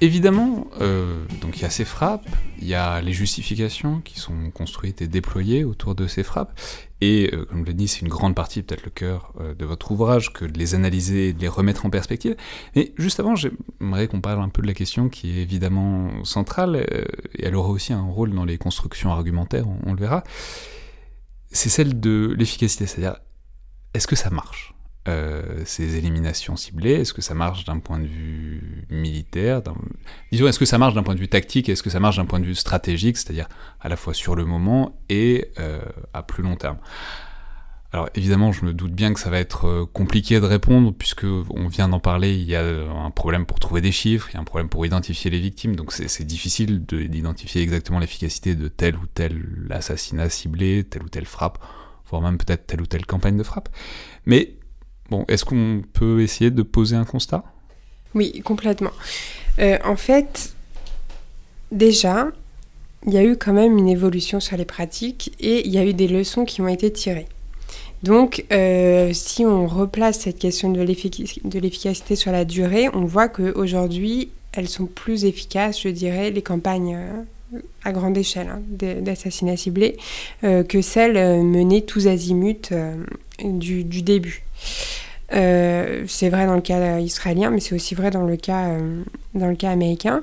S1: Évidemment, euh, donc il y a ces frappes, il y a les justifications qui sont construites et déployées autour de ces frappes, et euh, comme je l'ai dit, c'est une grande partie, peut-être le cœur euh, de votre ouvrage, que de les analyser et de les remettre en perspective. Mais juste avant, j'aimerais qu'on parle un peu de la question qui est évidemment centrale, et elle aura aussi un rôle dans les constructions argumentaires, on le verra. C'est celle de l'efficacité, c'est-à-dire, est-ce que ça marche? Euh, ces éliminations ciblées Est-ce que ça marche d'un point de vue militaire Disons, est-ce que ça marche d'un point de vue tactique Est-ce que ça marche d'un point de vue stratégique, c'est-à-dire à la fois sur le moment et euh, à plus long terme? Alors évidemment, je me doute bien que ça va être euh, compliqué de répondre, puisque on vient d'en parler, il y a un problème pour trouver des chiffres, il y a un problème pour identifier les victimes, donc c'est difficile d'identifier exactement l'efficacité de tel ou tel assassinat ciblé, telle ou telle frappe, voire même peut-être telle ou telle campagne de frappe. Mais Bon, est-ce qu'on peut essayer de poser un constat?
S3: Oui, complètement. Euh, en fait, déjà, il y a eu quand même une évolution sur les pratiques et il y a eu des leçons qui ont été tirées. Donc, euh, si on replace cette question de l'efficacité sur la durée, on voit qu'aujourd'hui, elles sont plus efficaces, je dirais, les campagnes euh, à grande échelle hein, d'assassinats ciblés, que celles menées tous azimuts du, du, début. Euh, c'est vrai dans le cas israélien, mais c'est aussi vrai dans le cas, euh, américain.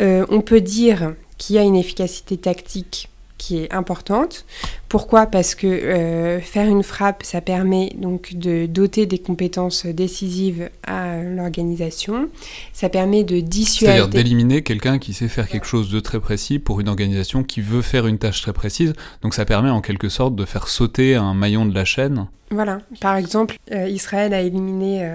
S3: Euh, on peut dire qu'il y a une efficacité tactique qui est importante. Pourquoi? Parce que euh, faire une frappe, ça permet donc de doter des compétences décisives à l'organisation. Ça permet de dissuader.
S1: C'est-à-dire d'éliminer quelqu'un qui sait faire quelque chose de très précis pour une organisation qui veut faire une tâche très précise. Donc ça permet en quelque sorte de faire sauter un maillon de la chaîne.
S3: Voilà. Par exemple, euh, Israël a éliminé.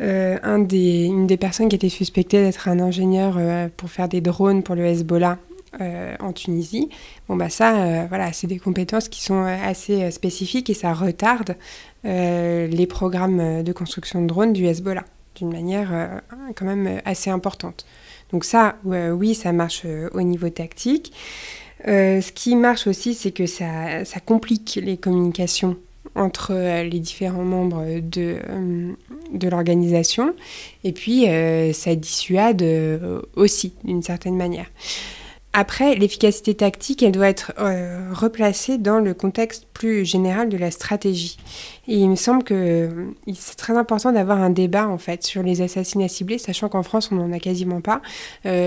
S3: un des, une des personnes qui était suspectée d'être un ingénieur pour faire des drones pour le Hezbollah en Tunisie. Bon, bah ça, voilà, c'est des compétences qui sont assez spécifiques et ça retarde les programmes de construction de drones du Hezbollah d'une manière quand même assez importante. Donc ça, oui, ça marche au niveau tactique. Euh, ce qui marche aussi, c'est que ça, complique les communications entre euh, les différents membres de, euh, de l'organisation. Et puis, ça dissuade aussi, d'une certaine manière. Après, l'efficacité tactique, elle doit être replacée dans le contexte plus général de la stratégie. Et il me semble que c'est très important d'avoir un débat en fait sur les assassinats ciblés, sachant qu'en France on n'en a quasiment pas,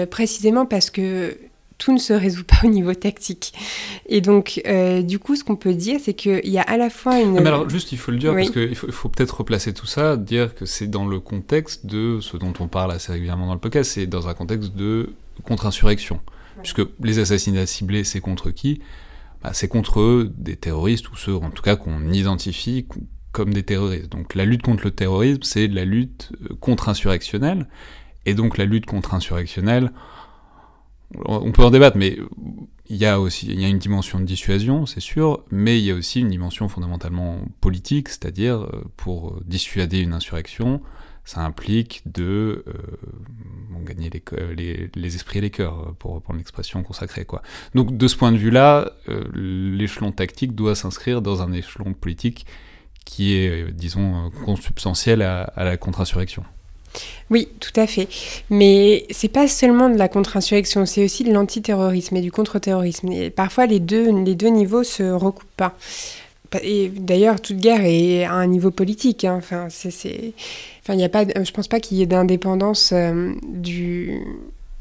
S3: précisément parce que tout ne se résout pas au niveau tactique. Et donc, euh, du coup, ce qu'on peut dire, c'est qu'il y a à la fois une...
S1: mais alors, juste, il faut le dire, parce qu'il faut, faut peut-être replacer tout ça, dire que c'est dans le contexte de ce dont on parle assez régulièrement dans le podcast, c'est dans un contexte de contre-insurrection. Puisque les assassinats ciblés, c'est contre qui? Bah, C'est contre des terroristes, ou ceux, en tout cas, qu'on identifie comme des terroristes. Donc la lutte contre le terrorisme, c'est la lutte euh, contre-insurrectionnelle. Et donc la lutte contre-insurrectionnelle, on peut en débattre, mais il y a aussi il y a une dimension de dissuasion, c'est sûr, mais il y a aussi une dimension fondamentalement politique, c'est-à-dire euh, pour dissuader une insurrection, ça implique de euh, gagner les, esprits et les cœurs, pour reprendre l'expression consacrée. Quoi. Donc de ce point de vue-là, euh, l'échelon tactique doit s'inscrire dans un échelon politique qui est, disons, consubstantiel à la contre-insurrection.
S3: Oui, tout à fait. Mais c'est pas seulement de la contre-insurrection, c'est aussi de l'antiterrorisme et du contre-terrorisme. Et parfois, les deux, les deux niveaux se recoupent pas. Et d'ailleurs, toute guerre est à un niveau politique. Hein. Enfin, a pas, je pense pas qu'il y ait d'indépendance euh, du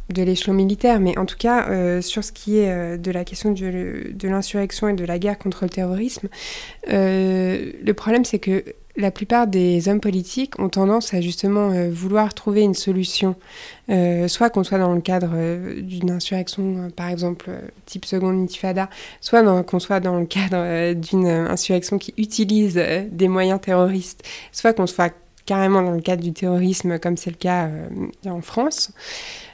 S3: de l'échelon militaire, mais en tout cas, euh, sur ce qui est euh, de la question de l'insurrection et de la guerre contre le terrorisme, le problème c'est que la plupart des hommes politiques ont tendance à justement euh, vouloir trouver une solution, euh, soit qu'on soit dans le cadre euh, d'une insurrection, par exemple type seconde intifada, soit qu'on soit dans le cadre d'une insurrection qui utilise des moyens terroristes, soit qu'on soit carrément dans le cadre du terrorisme, comme c'est le cas en France.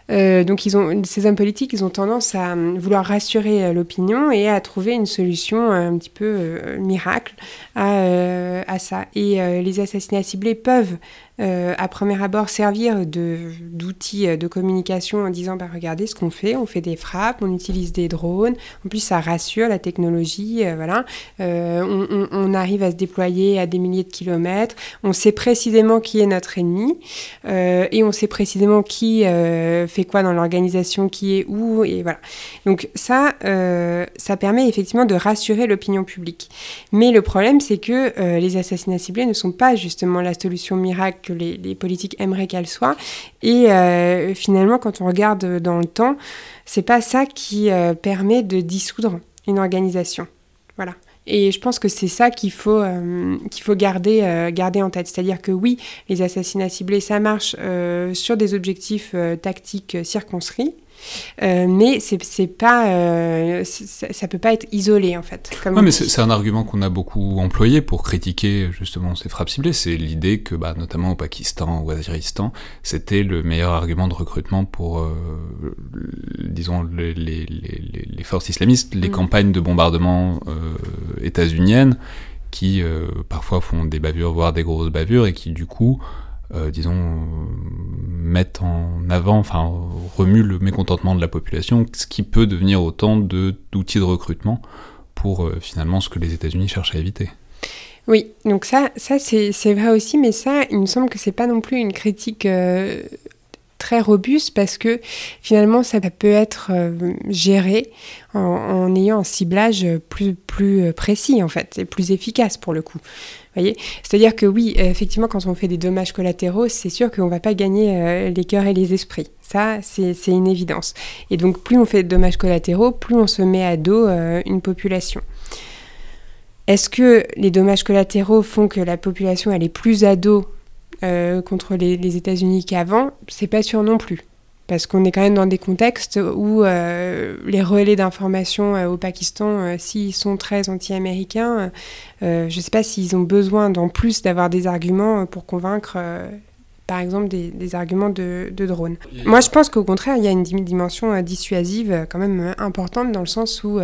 S3: Donc ces hommes politiques, ont tendance à vouloir rassurer l'opinion et à trouver une solution un petit peu miracle à, à, ça. Et les assassinats ciblés peuvent euh, à premier abord servir d'outils euh, de, communication en disant bah, regardez ce qu'on fait, on fait des frappes, on utilise des drones, en plus ça rassure la technologie, euh, voilà. On, on, arrive à se déployer à des milliers de kilomètres, on sait précisément qui est notre ennemi et on sait précisément qui fait quoi dans l'organisation, qui est où, et voilà. Donc ça, ça permet effectivement de rassurer l'opinion publique. Mais le problème, c'est que les assassinats ciblés ne sont pas justement la solution miracle que les, politiques aimeraient qu'elle soit. Et euh, finalement, quand on regarde dans le temps, c'est pas ça qui euh, permet de dissoudre une organisation. Voilà. Et je pense que c'est ça qu'il faut, euh, qu'il faut garder, garder en tête. C'est-à-dire que oui, les assassinats ciblés, ça marche sur des objectifs tactiques circonscrits. Euh, mais c'est pas, euh, ça, peut pas être isolé en fait.
S1: Comme mais c'est un argument qu'on a beaucoup employé pour critiquer justement ces frappes ciblées. C'est l'idée que, bah, notamment au Pakistan ou au Waziristan, c'était le meilleur argument de recrutement pour, euh, disons, les, les, les, forces islamistes, les mm. campagnes de bombardement états-uniennes qui parfois font des bavures, voire des grosses bavures, et qui du coup euh, disons, mettent en avant, enfin, remuent le mécontentement de la population, ce qui peut devenir autant d'outils de, recrutement pour euh, finalement ce que les États-Unis cherchent à éviter.
S3: Oui, donc ça, ça c'est vrai aussi, mais ça, il me semble que c'est pas non plus une critique euh, très robuste parce que finalement ça peut être géré en, ayant un ciblage plus, plus précis en fait et plus efficace pour le coup. C'est-à-dire que oui, effectivement, quand on fait des dommages collatéraux, c'est sûr qu'on ne va pas gagner euh, les cœurs et les esprits. Ça, c'est une évidence. Et donc, plus on fait de dommages collatéraux, plus on se met à dos euh, une population. Est-ce que les dommages collatéraux font que la population est plus à dos euh, contre les, les États-Unis qu'avant? C'est pas sûr non plus parce qu'on est quand même dans des contextes où euh, les relais d'information euh, au Pakistan, euh, s'ils sont très anti-américains, je ne sais pas s'ils ont besoin, en plus, d'avoir des arguments pour convaincre par exemple des, arguments de drones. Moi, je pense qu'au contraire, il y a une dimension dissuasive quand même importante dans le sens où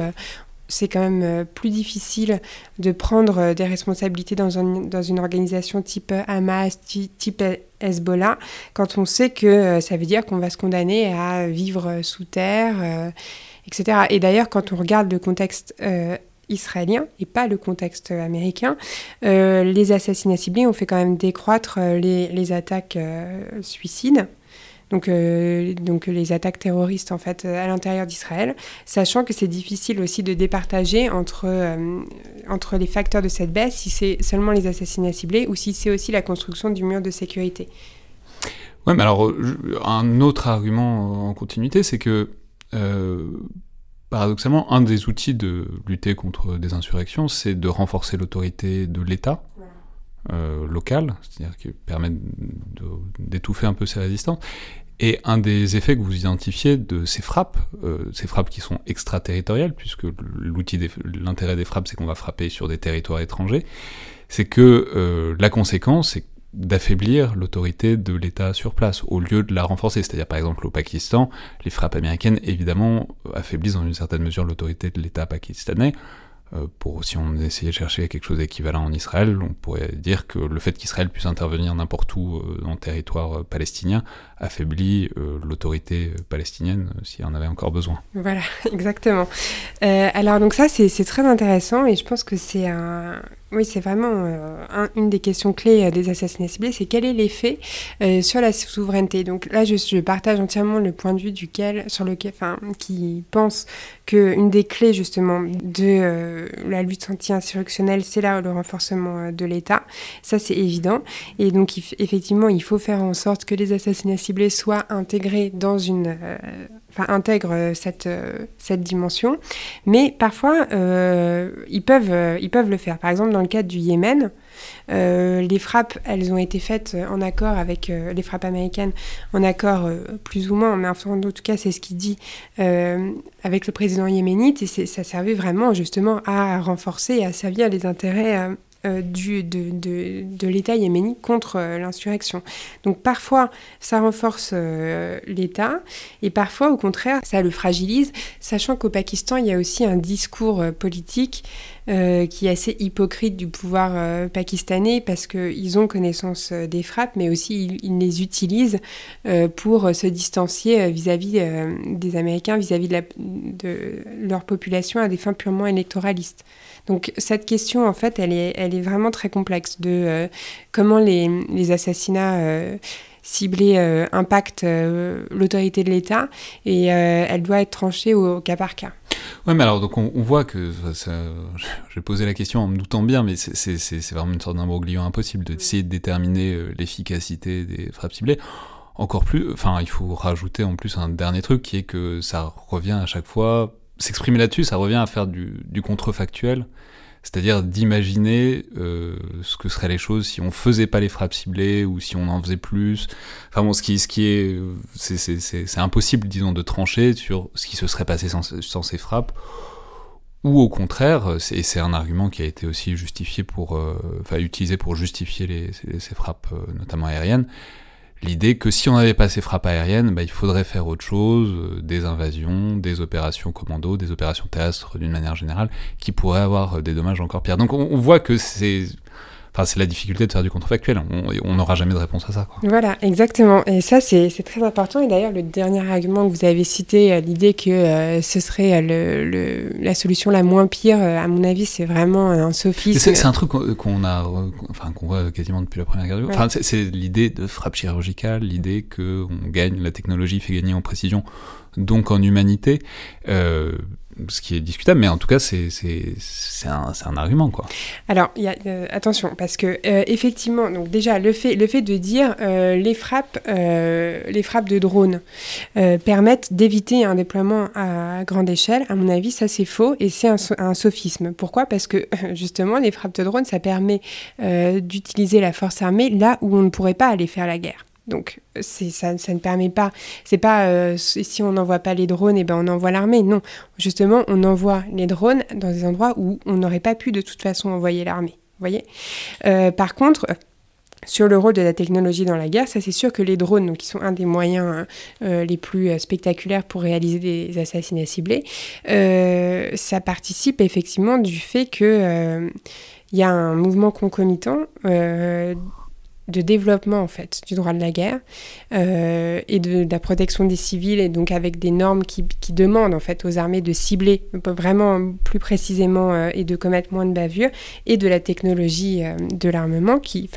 S3: c'est quand même plus difficile de prendre des responsabilités dans, une organisation type Hamas, type Hezbollah, quand on sait que ça veut dire qu'on va se condamner à vivre sous terre, etc. Et d'ailleurs, quand on regarde le contexte israélien et pas le contexte américain, euh, les assassinats ciblés ont fait quand même décroître euh, les, attaques euh, suicides. Donc, donc les attaques terroristes en fait à l'intérieur d'Israël, sachant que c'est difficile aussi de départager entre, entre les facteurs de cette baisse, si c'est seulement les assassinats ciblés ou si c'est aussi la construction du mur de sécurité.
S1: Ouais, mais alors un autre argument en continuité, c'est que paradoxalement, un des outils de lutter contre des insurrections, c'est de renforcer l'autorité de l'État euh, local, c'est-à-dire qui permet d'étouffer un peu ces résistances. Et un des effets que vous identifiez de ces frappes, euh, ces frappes qui sont extraterritoriales, puisque l'intérêt des frappes, c'est qu'on va frapper sur des territoires étrangers, c'est que euh, la conséquence, c'est d'affaiblir l'autorité de l'État sur place, au lieu de la renforcer. C'est-à-dire, par exemple, au Pakistan, les frappes américaines, évidemment, affaiblissent dans une certaine mesure l'autorité de l'État pakistanais. Euh, si on essayait de chercher quelque chose d'équivalent en Israël, on pourrait dire que le fait qu'Israël puisse intervenir n'importe où euh, dans le territoire euh, palestinien affaiblit l'autorité palestinienne s'il en avait encore besoin.
S3: Voilà, exactement. alors donc ça, c'est très intéressant et je pense que c'est un oui, c'est vraiment euh, une des questions clés euh, des assassinats ciblés, c'est quel est l'effet euh, sur la souveraineté? Donc là, je, partage entièrement le point de vue duquel, sur lequel, enfin, qui pense qu'une des clés justement de la lutte anti-insurrectionnelle, c'est là le renforcement de l'État. Ça, c'est évident. Et donc, effectivement, il faut faire en sorte que les assassinats ciblés soient intégrés dans une enfin, intègrent euh, cette, euh, cette dimension. Mais parfois, euh, ils, peuvent, ils peuvent le faire. Par exemple, dans le cadre du Yémen, les frappes, elles ont été faites en accord avec les frappes américaines, en accord plus ou moins, mais en tout cas, c'est ce qu'il dit avec le président yéménite, et ça servait vraiment justement à renforcer et à servir les intérêts du, de, de, de l'État yéménite contre euh, l'insurrection. Donc parfois, ça renforce euh, l'État et parfois, au contraire, ça le fragilise, sachant qu'au Pakistan, il y a aussi un discours politique qui est assez hypocrite du pouvoir pakistanais parce qu'ils ont connaissance des frappes, mais aussi ils, les utilisent pour se distancier vis-à-vis des Américains, vis-à-vis de, leur population à des fins purement électoralistes. Donc cette question, en fait, elle est, vraiment très complexe de euh, comment les, les assassinats euh, ciblés euh, impactent l'autorité de l'État et elle doit être tranchée au, cas par cas.
S1: Ouais, mais alors donc on, voit que j'ai posé la question en me doutant bien, mais c'est vraiment une sorte d'imbroglio impossible d'essayer de déterminer l'efficacité des frappes ciblées. Encore plus, enfin, il faut rajouter en plus un dernier truc qui est que ça revient à chaque fois s'exprimer là-dessus, ça revient à faire du, contrefactuel, c'est-à-dire d'imaginer euh, ce que seraient les choses si on faisait pas les frappes ciblées ou si on en faisait plus. Enfin bon, ce qui, ce qui est, c'est impossible, disons, de trancher sur ce qui se serait passé sans, ces frappes. Ou au contraire, et c'est un argument qui a été aussi justifié pour, euh, enfin utilisé pour justifier les, ces, frappes, euh, notamment aériennes, l'idée que si on n'avait pas ces frappes aériennes, bah, il faudrait faire autre chose, euh, des invasions, des opérations commando, des opérations terrestres d'une manière générale, qui pourraient avoir euh, des dommages encore pires. Donc on voit que c'est Enfin, c'est la difficulté de faire du contrefactuel. On n'aura jamais de réponse à ça.
S3: Voilà, exactement. Et ça, c'est très important. Et d'ailleurs, le dernier argument que vous avez cité, euh, l'idée que euh, ce serait euh, le, la solution la moins pire, à mon avis, c'est vraiment un sophisme.
S1: C'est un truc qu'on a, enfin, qu'on voit quasiment depuis la Première Guerre du Enfin, c'est l'idée de frappe chirurgicale, l'idée qu'on gagne, la technologie fait gagner en précision, donc en humanité. Euh, ce qui est discutable, mais en tout cas, c'est un, argument. Quoi.
S3: Alors, euh, attention, parce que euh, effectivement, donc déjà, le fait, de dire euh, les, frappes, les frappes de drones permettent d'éviter un déploiement à grande échelle, à mon avis, ça c'est faux et c'est un, un, sophisme. Pourquoi? Parce que justement, les frappes de drones, ça permet d'utiliser la force armée là où on ne pourrait pas aller faire la guerre. Donc ça, ne permet pas, c'est pas euh, si on n'envoie pas les drones, et eh ben on envoie l'armée. Non, justement, on envoie les drones dans des endroits où on n'aurait pas pu de toute façon envoyer l'armée. Voyez? Euh, par contre, sur le rôle de la technologie dans la guerre, ça c'est sûr que les drones, donc, qui sont un des moyens euh, les plus spectaculaires pour réaliser des assassinats ciblés, ça participe effectivement du fait que il y a un mouvement concomitant de développement en fait du droit de la guerre euh, et de, la protection des civils et donc avec des normes qui, qui demandent en fait aux armées de cibler vraiment plus précisément euh, et de commettre moins de bavures et de la technologie euh, de l'armement qui,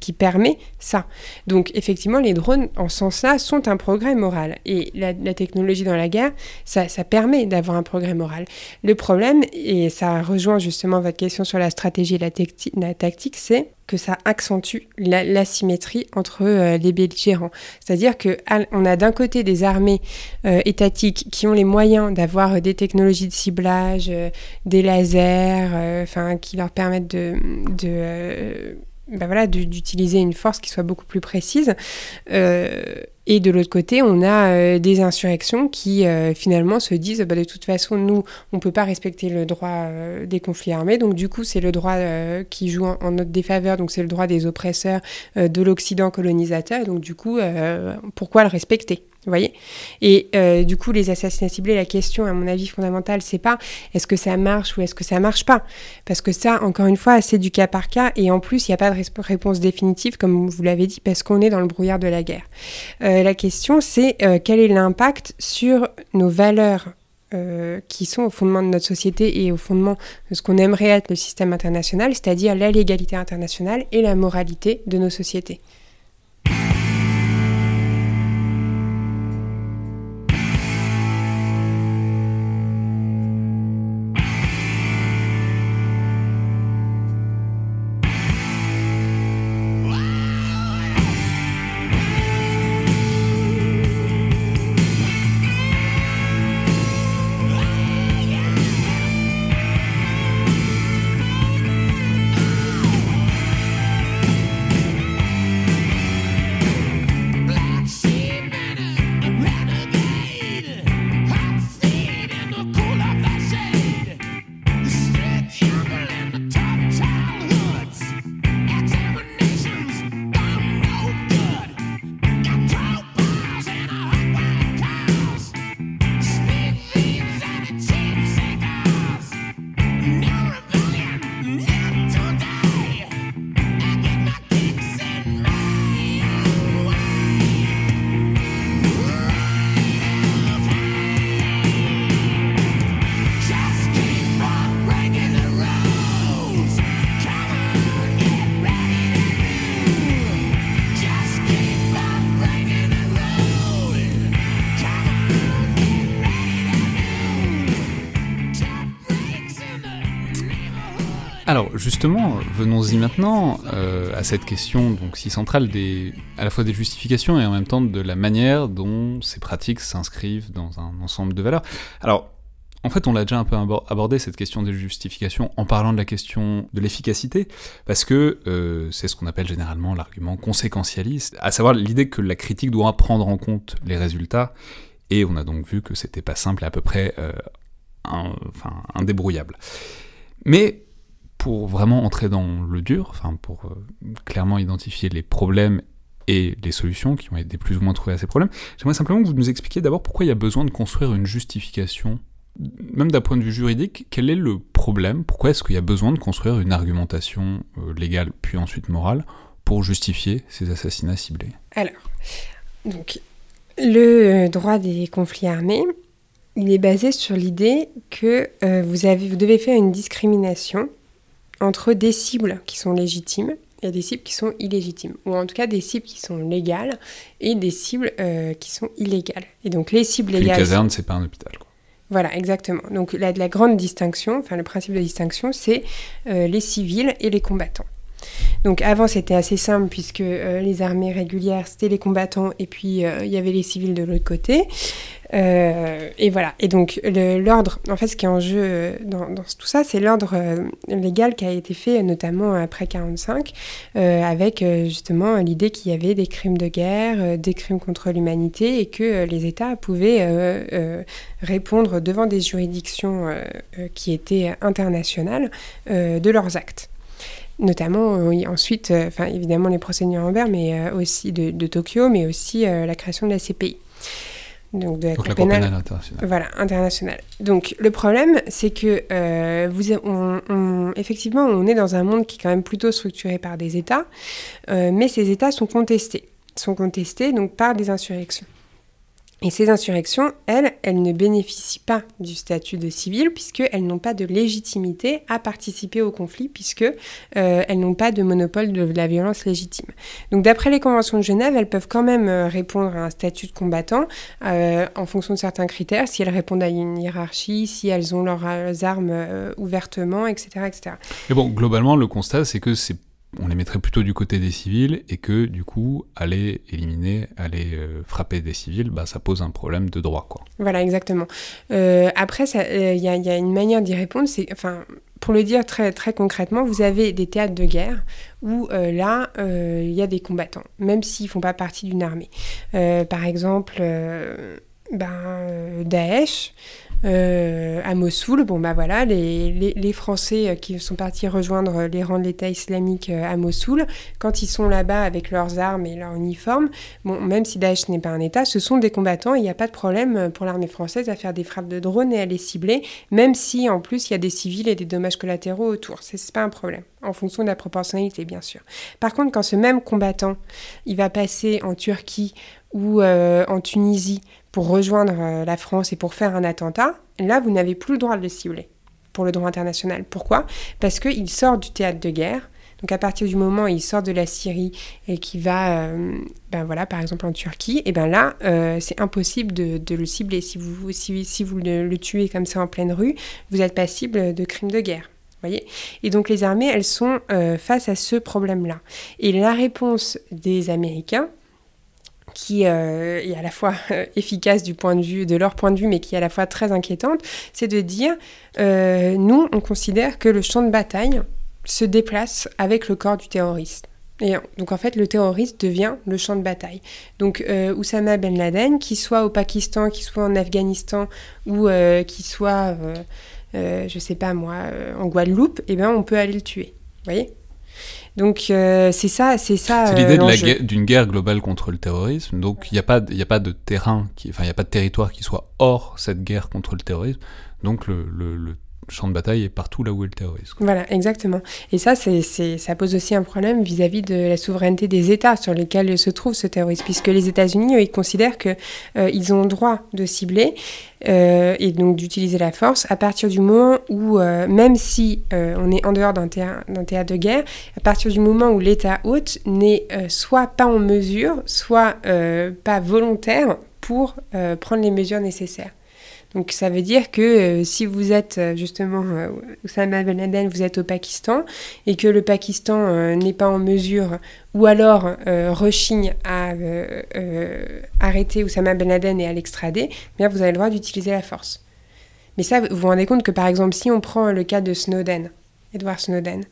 S3: qui permet ça. Donc effectivement les drones en ce sens-là sont un progrès moral et la, technologie dans la guerre ça, ça permet d'avoir un progrès moral. Le problème et ça rejoint justement votre question sur la stratégie et la tactique c'est que ça accentue l'asymétrie entre euh, les belligérants. C'est-à-dire qu'on a d'un côté des armées euh, étatiques qui ont les moyens d'avoir euh, des technologies de ciblage, des lasers, enfin qui leur permettent de, ben voilà, d'utiliser une force qui soit beaucoup plus précise. Et de l'autre côté, on a euh, des insurrections qui euh, finalement se disent bah, de toute façon, nous, on ne peut pas respecter le droit euh, des conflits armés. Donc du coup, c'est le droit qui joue en, notre défaveur, donc c'est le droit des oppresseurs de l'Occident colonisateur. Donc du coup, pourquoi le respecter? Vous voyez? Et euh, du coup, les assassinats ciblés, la question, à mon avis, fondamentale, c'est pas est-ce que ça marche ou est-ce que ça marche pas Parce que ça, encore une fois, c'est du cas par cas. Et en plus, il n'y a pas de réponse définitive, comme vous l'avez dit, parce qu'on est dans le brouillard de la guerre. Euh, la question, c'est euh, quel est l'impact sur nos valeurs qui sont au fondement de notre société et au fondement de ce qu'on aimerait être le système international, c'est-à-dire la légalité internationale et la moralité de nos sociétés?
S1: Justement, venons-y maintenant euh, à cette question donc si centrale à la fois des justifications et en même temps de la manière dont ces pratiques s'inscrivent dans un ensemble de valeurs. Alors en fait, on l'a déjà un peu abordé cette question des justifications en parlant de la question de l'efficacité, parce que euh, c'est ce qu'on appelle généralement l'argument conséquentialiste, à savoir l'idée que la critique doit prendre en compte les résultats, et on a donc vu que c'était pas simple et à peu près euh, enfin, indébrouillable. Mais pour vraiment entrer dans le dur, enfin pour euh, clairement identifier les problèmes et les solutions qui ont été plus ou moins trouvées à ces problèmes, j'aimerais simplement que vous nous expliquiez d'abord pourquoi il y a besoin de construire une justification, même d'un point de vue juridique, quel est le problème, pourquoi est-ce qu'il y a besoin de construire une argumentation euh, légale puis ensuite morale pour justifier ces assassinats ciblés?
S3: Alors, donc, le droit des conflits armés, il est basé sur l'idée que euh, vous, devez faire une discrimination entre des cibles qui sont légitimes et des cibles qui sont illégitimes, ou en tout cas des cibles qui sont légales et des cibles euh, qui sont illégales. Et donc les cibles légales.
S1: Une caserne, c'est pas un hôpital. Quoi.
S3: Voilà, exactement. Donc la, la, grande distinction, enfin le principe de distinction, c'est euh, les civils et les combattants. Donc avant c'était assez simple puisque euh, les armées régulières c'était les combattants et puis il y avait les civils de l'autre côté. Euh, et voilà. Et donc, l'ordre, en fait, ce qui est en jeu euh, dans, tout ça, c'est l'ordre euh, légal qui a été fait, notamment après 45, avec justement l'idée qu'il y avait des crimes de guerre, des crimes contre l'humanité, et que les États pouvaient répondre devant des juridictions qui étaient internationales de leurs actes. Notamment ensuite, enfin évidemment les procès de Nuremberg, mais aussi de, de, Tokyo, mais aussi la création de la CPI.
S1: Donc, de la, Cour pénale, internationale.
S3: Voilà, internationale. Donc le problème, c'est que euh, vous, on, effectivement, on est dans un monde qui est quand même plutôt structuré par des États, euh, mais ces États sont contestés, sont contestés donc par des insurrections. Et ces insurrections, elles, elles ne bénéficient pas du statut de civil puisqu'elles n'ont pas de légitimité à participer au conflit puisque euh, elles n'ont pas de monopole de la violence légitime. Donc d'après les conventions de Genève, elles peuvent quand même euh, répondre à un statut de combattant euh, en fonction de certains critères, si elles répondent à une hiérarchie, si elles ont leurs armes ouvertement, etc., etc.
S1: Mais bon, globalement, le constat, c'est que c'est on les mettrait plutôt du côté des civils et que du coup aller éliminer, aller euh, frapper des civils, bah, ça pose un problème de droit. Quoi.
S3: Voilà, exactement. Euh, après, il euh, y, a une manière d'y répondre, c'est, enfin, pour le dire très, concrètement, vous avez des théâtres de guerre où là, il y a des combattants, même s'ils font pas partie d'une armée. par exemple, ben, Daesh, à Mossoul. Bon, bah voilà, les, les, Français euh, qui sont partis rejoindre les rangs de l'État islamique euh, à Mossoul, quand ils sont là-bas avec leurs armes et leur uniforme, bon, même si Daesh n'est pas un État, ce sont des combattants. Il n'y a pas de problème pour l'armée française à faire des frappes de drones et à les cibler, même si en plus il y a des civils et des dommages collatéraux autour. C'est pas un problème, en fonction de la proportionnalité, bien sûr. Par contre, quand ce même combattant, il va passer en Turquie ou en Tunisie pour rejoindre euh, la France et pour faire un attentat, là, vous n'avez plus le droit de le cibler pour le droit international. Pourquoi? Parce qu'il sort du théâtre de guerre. Donc à partir du moment où il sort de la Syrie et qu'il va, euh, ben voilà, par exemple en Turquie, et ben là, euh, c'est impossible de, le cibler. Si vous, si, vous le, tuez comme ça en pleine rue, vous êtes passible de crimes de guerre. Voyez? Et donc les armées, elles sont face à ce problème-là. Et la réponse des Américains, qui euh, est à la fois euh, efficace du point de vue de leur point de vue, mais qui est à la fois très inquiétante, c'est de dire euh, nous, on considère que le champ de bataille se déplace avec le corps du terroriste. Et donc en fait, le terroriste devient le champ de bataille. Donc Oussama Ben Laden, qu'il soit au Pakistan, qu'il soit en Afghanistan ou qu'il soit, je sais pas moi, en Guadeloupe, eh ben on peut aller le tuer. Vous voyez? Donc euh, c'est ça, c'est ça.
S1: C'est l'idée euh, d'une guerre, globale contre le terrorisme. Donc il n'y a pas, il a pas de terrain, enfin il n'y a pas de territoire qui soit hors cette guerre contre le terrorisme. Donc le, le, le champ de bataille est partout là où est le terrorisme.
S3: Voilà, exactement. Et ça, ça pose aussi un problème vis-à-vis de la souveraineté des États sur lesquels se trouve ce terrorisme, puisque les États-Unis, ils considèrent qu'ils euh, ont le droit de cibler euh, et donc d'utiliser la force à partir du moment où, euh, même si on est en dehors d'un théâtre de guerre, à partir du moment où l'État hôte n'est soit pas en mesure, soit pas volontaire pour prendre les mesures nécessaires. Donc ça veut dire que euh, si vous êtes euh, justement euh, Oussama Ben Laden, vous être au Pakistan et que le Pakistan n'est pas en mesure ou alors rechigne à arrêter Oussama Ben Laden et à l'extrader, eh bien vous avez le droit d'utiliser la force. Mais ça, vous vous rendez compte que par exemple si on prend le cas de Snowden, Edward Snowden,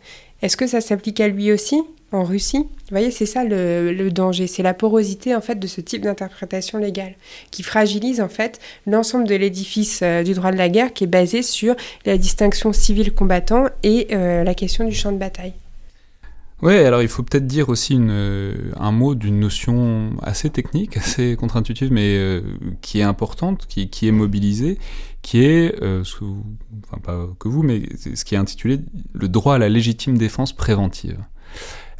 S3: est-ce que ça s'applique à lui aussi en Russie? Vous voyez, c'est ça le, danger, c'est la porosité en fait de ce type d'interprétation légale qui fragilise en fait l'ensemble de l'édifice euh, du droit de la guerre qui est basé sur la distinction civil-combattant et euh, la question du champ de bataille.
S1: Oui, alors il faut peut-être dire aussi euh, un mot d'une notion assez technique, assez contre-intuitive, mais qui est importante, qui, est mobilisée, qui est, enfin pas que vous, mais ce qui est intitulé le droit à la légitime défense préventive.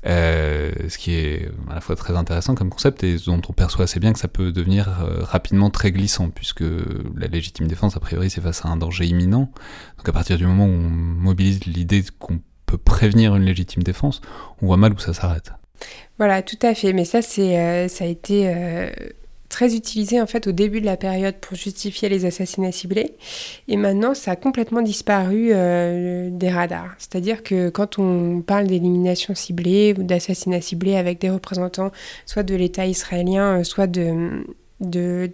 S1: Euh, ce qui est à la fois très intéressant comme concept et dont on perçoit assez bien que ça peut devenir euh, rapidement très glissant, puisque la légitime défense, a priori, c'est face à un danger imminent. Donc à partir du moment où on mobilise l'idée qu'on peut prévenir une légitime défense, on voit mal où ça s'arrête.
S3: Voilà, tout à fait. Mais ça, c'est, euh, ça a été très utilisé en fait au début de la période pour justifier les assassinats ciblés. Et maintenant, ça a complètement disparu euh, des radars. C'est-à-dire que quand on parle d'élimination ciblée ou d'assassinat ciblé avec des représentants soit de l'État israélien, euh, soit de,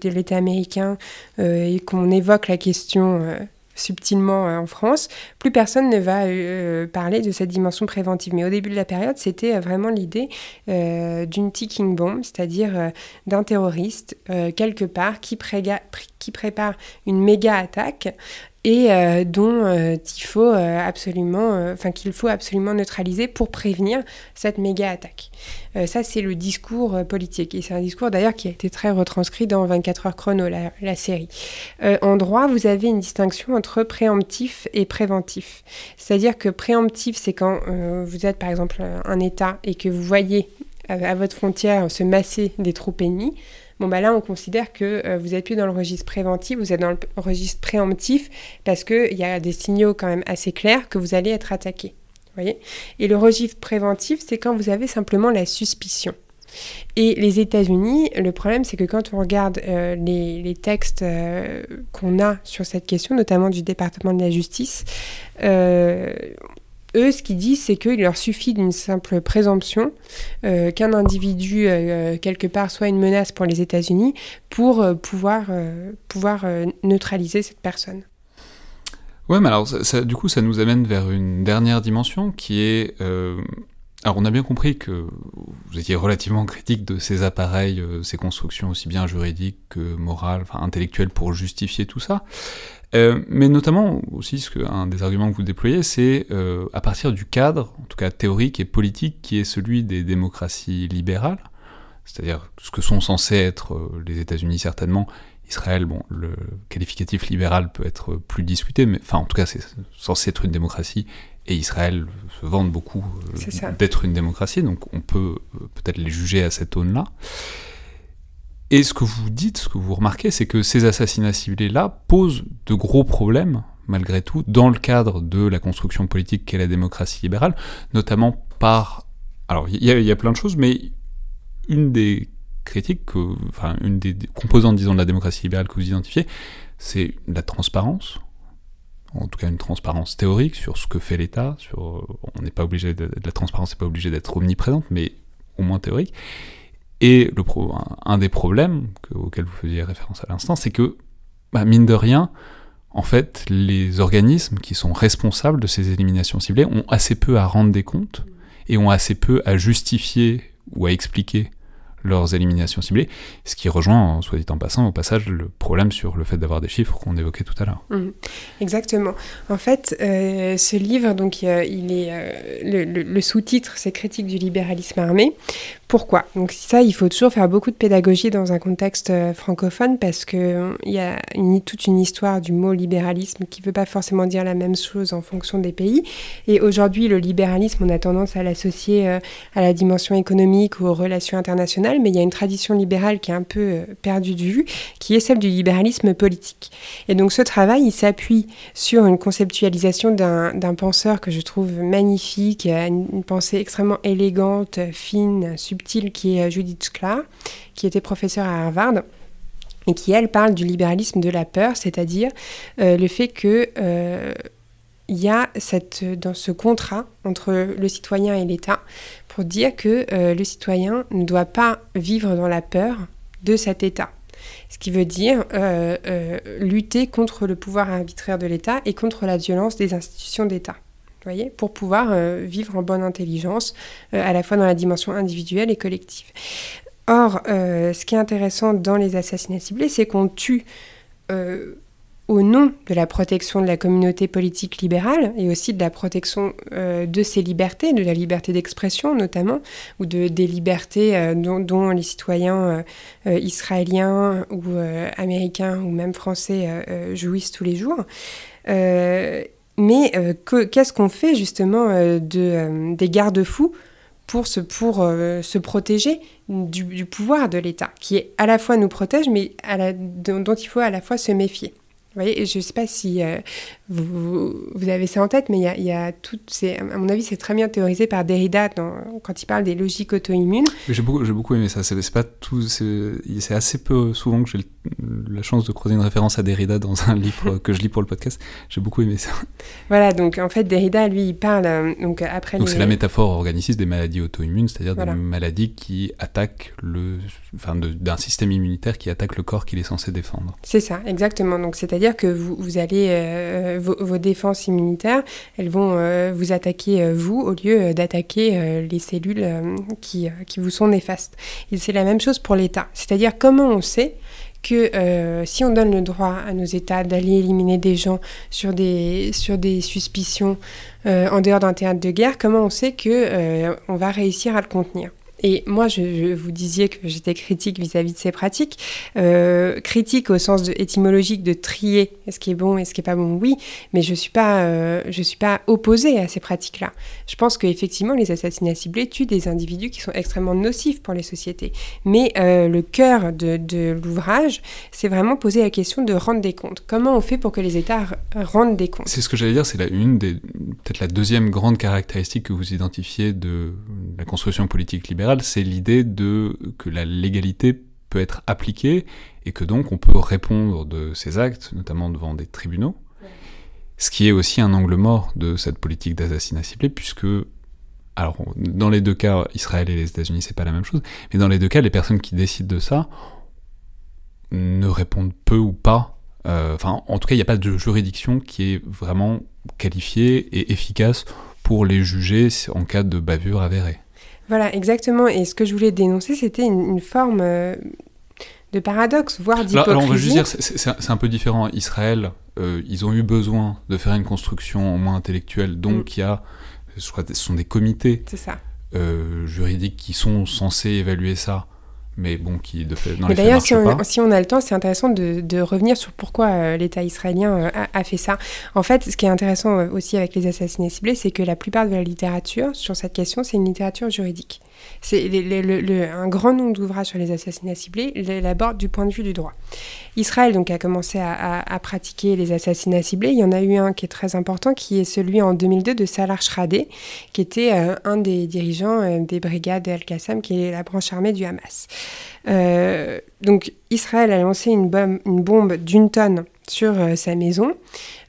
S3: l'État américain, euh, et qu'on évoque la question subtilement euh, en France, plus personne ne va euh, parler de cette dimension préventive. Mais au début de la période, c'était euh, vraiment l'idée d'une ticking bomb, c'est-à-dire d'un terroriste quelque part qui, prépare une méga attaque et dont il faut absolument, enfin qu'il faut absolument neutraliser pour prévenir cette méga attaque. ça, c'est le discours politique et c'est un discours d'ailleurs qui a été très retranscrit dans 24 heures chrono, la, la série. en droit, vous avez une distinction entre préemptif et préventif. C'est-à-dire que préemptif, c'est quand vous êtes par exemple un État et que vous voyez à, votre frontière se masser des troupes ennemies, bon bah là on considère que euh, vous êtes plus dans le registre préventif, vous êtes dans le registre préemptif parce qu'il y a des signaux quand même assez clairs que vous allez être attaqué. Voyez? Et le registre préventif, c'est quand vous avez simplement la suspicion. Et les États-Unis, le problème, c'est que quand on regarde euh, les, textes euh, qu'on a sur cette question, notamment du département de la justice, eux, ce qu'ils disent, c'est qu'il leur suffit d'une simple présomption euh, qu'un individu, euh, quelque part, soit une menace pour les États-Unis pour euh, pouvoir, pouvoir neutraliser cette personne.
S1: Ouais, mais alors, du coup, ça nous amène vers une dernière dimension qui est. alors, on a bien compris que vous étiez relativement critique de ces appareils, ces constructions aussi bien juridiques que morales, enfin intellectuelles pour justifier tout ça. Euh, mais notamment aussi, ce que, un des arguments que vous déployez, c'est euh, à partir du cadre, en tout cas théorique et politique, qui est celui des démocraties libérales, c'est-à-dire ce que sont censés être euh, les États-Unis certainement. Israël, bon, le qualificatif libéral peut être plus discuté, mais enfin, en tout cas, c'est censé être une démocratie, et Israël se vante beaucoup d'être une démocratie, donc on peut peut-être les juger à cette aune-là. Et ce que vous dites, ce que vous remarquez, c'est que ces assassinats ciblés-là posent de gros problèmes, malgré tout, dans le cadre de la construction politique qu'est la démocratie libérale, notamment par... Alors, il y, a plein de choses, mais une des critiques, enfin, une des composantes, disons, de la démocratie libérale que vous identifiez, c'est la transparence, en tout cas une transparence théorique sur ce que fait l'État, on n'est pas obligé de, la transparence n'est pas obligée d'être omniprésente, mais au moins théorique. Et un des problèmes auxquels vous faisiez référence à l'instant, c'est que, bah, mine de rien, en fait, les organismes qui sont responsables de ces éliminations ciblées ont assez peu à rendre des comptes et ont assez peu à justifier ou à expliquer leurs éliminations ciblées, ce qui rejoint, soit dit en passant, au passage, le problème sur le fait d'avoir des chiffres qu'on évoquait tout à l'heure.
S3: Mmh. exactement. En fait, euh, ce livre, donc, euh, il est euh, le, sous-titre, c'est Critique du libéralisme armé. Pourquoi? Donc ça, il faut toujours faire beaucoup de pédagogie dans un contexte euh, francophone parce qu'il euh, y a toute une histoire du mot libéralisme qui ne veut pas forcément dire la même chose en fonction des pays. Et aujourd'hui, le libéralisme, on a tendance à l'associer euh, à la dimension économique ou aux relations internationales, mais il y a une tradition libérale qui est un peu perdue de vue, qui est celle du libéralisme politique. Et donc ce travail, il s'appuie sur une conceptualisation d'un penseur que je trouve magnifique, une pensée extrêmement élégante, fine, subtile, qui est euh, Judith Sklar, qui était professeure à Harvard et qui, elle, parle du libéralisme de la peur, c'est-à-dire euh, le fait que euh, y a cette, dans ce contrat entre le citoyen et l'État dire que le citoyen ne doit pas vivre dans la peur de cet État. Ce qui veut dire lutter contre le pouvoir arbitraire de l'État et contre la violence des institutions d'État voyez, pour pouvoir euh, vivre en bonne intelligence, euh, à la fois dans la dimension individuelle et collective. Or, euh, ce qui est intéressant dans les assassinats ciblés, c'est qu'on tue au nom de la protection de la communauté politique libérale et aussi de la protection de ses libertés, de la liberté d'expression notamment, ou de, des libertés dont, les citoyens israéliens ou américains ou même français jouissent tous les jours. Mais euh, qu'est-ce qu'on fait justement euh, de, euh, des garde-fous pour, se, pour se protéger du, pouvoir de l'État, qui à la fois nous protège, mais dont il faut à la fois se méfier? Voyez, je ne sais pas si euh, vous, vous, avez ça en tête, mais il y a, y a tout, à mon avis, c'est très bien théorisé par Derrida quand il parle des logiques auto-immunes.
S1: J'ai beaucoup, beaucoup aimé ça. C'est pas tout, c'est assez peu souvent que j'ai la chance de croiser une référence à Derrida dans un livre que je lis pour le podcast. J'ai beaucoup aimé ça.
S3: Voilà, donc en fait, Derrida, lui, il parle euh, donc après.
S1: Donc c'est la métaphore organiciste des maladies auto-immunes, c'est-à-dire des maladies qui attaquent le, enfin, d'un système immunitaire qui attaque le corps qu'il est censé défendre.
S3: C'est ça, exactement. Donc c'est-à-dire que vous, vous allez, euh, vos, défenses immunitaires, elles vont euh, vous attaquer euh, vous au lieu d'attaquer les cellules qui, qui vous sont néfastes. Et c'est la même chose pour l'État. C'est-à-dire comment on sait que si on donne le droit à nos États d'aller éliminer des gens sur des, sur des suspicions en dehors d'un théâtre de guerre, comment on sait que va réussir à le contenir? Et moi, je, vous disiez que j'étais critique vis-à-vis de ces pratiques. Euh, critique au sens de, étymologique de trier ce qui est bon et ce qui est pas bon, oui, mais je suis euh, suis pas opposée à ces pratiques-là. Je pense qu'effectivement, les assassinats ciblés tuent des individus qui sont extrêmement nocifs pour les sociétés. Mais euh, le cœur de, l'ouvrage, c'est vraiment poser la question de rendre des comptes. Comment on fait pour que les États rendent des comptes?
S1: C'est ce que j'allais dire, c'est peut-être la deuxième grande caractéristique que vous identifiez de la construction politique libérale c'est l'idée de que la légalité peut être appliquée et que donc on peut répondre de ces actes, notamment devant des tribunaux. Ce qui est aussi un angle mort de cette politique d'assassinat ciblé, puisque, alors, dans les deux cas, Israël et les États-Unis, c'est pas la même chose, mais dans les deux cas, les personnes qui décident de ça ne répondent peu ou pas. Euh, enfin, en tout cas, il n'y a pas de juridiction qui est vraiment qualifiée et efficace pour les juger en cas de bavure avérée.
S3: Voilà, exactement. Et ce que je voulais dénoncer, c'était une, forme euh, de paradoxe, voire d'hypocrisie.
S1: Alors, on va juste dire, c'est un peu différent. Israël, euh, ils ont eu besoin de faire une construction au moins intellectuelle, donc mm. il y a, je crois, ce sont des comités euh, juridiques qui sont censés évaluer ça mais bon, qui de fait,
S3: dans D'ailleurs, si, si, on a le temps, c'est intéressant de, de, revenir sur pourquoi euh, l'État israélien euh, a, a, fait ça. En fait, ce qui est intéressant euh, aussi avec les assassinats ciblés, c'est que la plupart de la littérature sur cette question, c'est une littérature juridique. C'est un grand nombre d'ouvrages sur les assassinats ciblés l'abordent du point de vue du droit. Israël donc a commencé à, pratiquer les assassinats ciblés. Il y en a eu un qui est très important, qui est celui en 2002 de Salah Shradeh, qui était euh, un des dirigeants euh, des brigades Al-Qassam, qui est la branche armée du Hamas. Euh, donc Israël a lancé une bombe d'une tonne sur sa maison.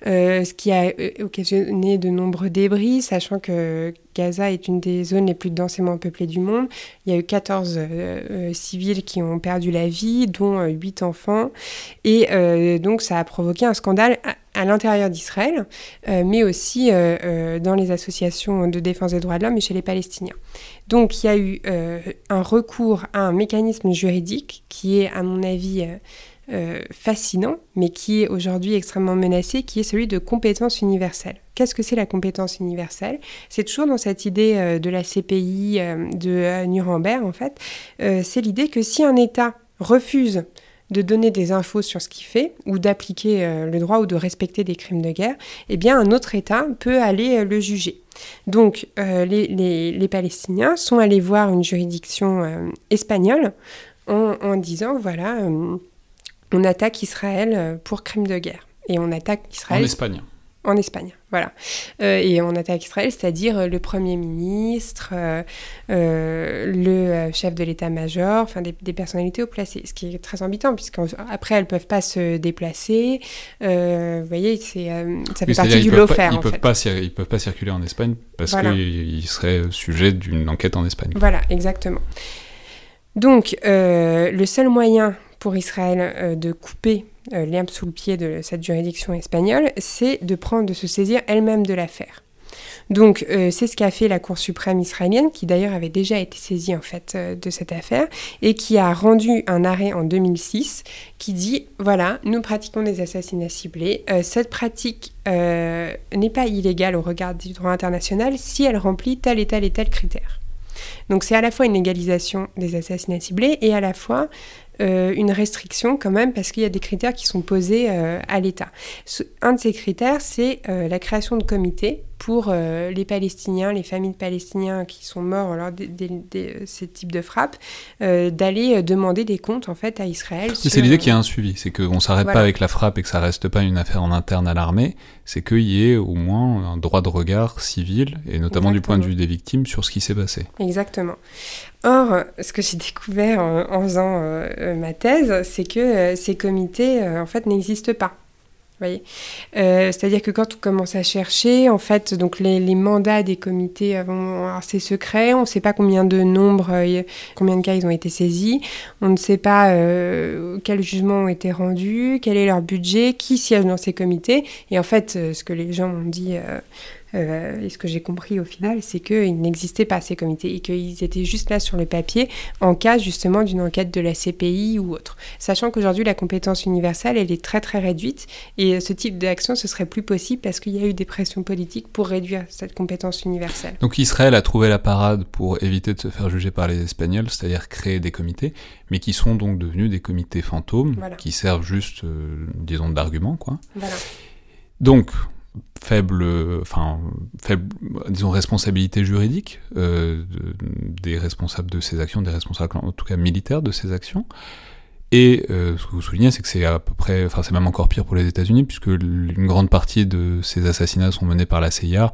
S3: Euh, ce qui a euh, occasionné de nombreux débris, sachant que Gaza est une des zones les plus densément peuplées du monde. Il y a eu 14 euh, civils qui ont perdu la vie, dont 8 enfants. Et donc ça a provoqué un scandale à, l'intérieur d'Israël, mais aussi dans les associations de défense des droits de l'homme et chez les Palestiniens. Donc il y a eu un recours à un mécanisme juridique qui est, à mon avis, euh, fascinant, mais qui est aujourd'hui extrêmement menacé, qui est celui de compétence universelle. Qu'est-ce que c'est la compétence universelle? C'est toujours dans cette idée euh, de la CPI euh, de Nuremberg, en fait. c'est l'idée que si un État refuse de donner des infos sur ce qu'il fait, ou d'appliquer le droit ou de respecter des crimes de guerre, eh bien un autre État peut aller le juger. Donc les, les, Palestiniens sont allés voir une juridiction espagnole en, disant, voilà on attaque Israël euh, pour crime de guerre. Et on attaque Israël.
S1: En Espagne.
S3: En Espagne, voilà. Euh, et on attaque Israël, c'est-à-dire euh, le Premier ministre, le chef de l'état-major, enfin des, personnalités au placé, ce qui est très embêtant, puisqu'après elles ne peuvent pas se déplacer. vous voyez, c'est, ça fait partie du lot faire.
S1: Ils ne peuvent, pas, ils peuvent pas circuler en Espagne parce qu'ils seraient sujets d'une enquête en Espagne.
S3: Voilà, exactement. Donc, le seul moyen pour Israël euh, de couper euh, l'herbe sous le pied de cette juridiction espagnole, c'est de prendre, de se saisir elle-même de l'affaire. Donc euh, c'est ce qu'a fait la Cour suprême israélienne, qui d'ailleurs avait déjà été saisie en fait de cette affaire, et qui a rendu un arrêt en 2006 qui dit voilà, nous pratiquons des assassinats ciblés. cette pratique n'est pas illégale au regard du droit international si elle remplit tel et tel et tel critère. Donc c'est à la fois une légalisation des assassinats ciblés et à la fois euh, une restriction quand même parce qu'il y a des critères qui sont posés euh, à l'État. Un de ces critères, c'est euh, la création de comités pour les Palestiniens, les familles de Palestiniens qui sont morts lors de, ces types de frappes, d'aller demander des comptes en fait à Israël.
S1: C'est l'idée qu'il y a un suivi, c'est qu'on ne s'arrête pas avec la frappe et que ça reste pas une affaire en interne à l'armée, c'est qu'il y ait au moins un droit de regard civil et notamment du point de vue des victimes sur ce qui s'est passé.
S3: Exactement. Or, ce que j'ai découvert en, faisant euh, ma thèse, c'est que euh, ces comités, euh, en fait, n'existent pas. Voyez. C'est-à-dire que quand on commence à chercher, en fait, donc les, mandats des comités, c'est secret, on ne sait pas combien de nombres, combien de cas ils ont été saisis, on ne sait pas quels jugements ont été rendus, quel est leur budget, qui siège dans ces comités. Et en fait, ce que les gens ont dit Euh, et ce que j'ai compris au final, c'est qu'il n'existait pas ces comités et qu'ils étaient juste là sur le papier en cas justement d'une enquête de la CPI ou autre. Sachant qu'aujourd'hui, la compétence universelle, elle est très très réduite et ce type d'action, ce serait plus possible parce qu'il y a eu des pressions politiques pour réduire cette compétence universelle.
S1: Donc Israël a trouvé la parade pour éviter de se faire juger par les Espagnols, c'est-à-dire créer des comités, mais qui sont donc devenus des comités fantômes, qui servent juste, euh, disons, d'argument, quoi.
S3: Voilà.
S1: Donc, faible, enfin, faible, disons, responsabilité juridique euh, des responsables de ces actions, des responsables, en tout cas militaires de ces actions. Et euh, ce que vous soulignez, c'est que c'est à peu près, enfin, c'est même encore pire pour les États-Unis, puisque une grande partie de ces assassinats sont menés par la CIA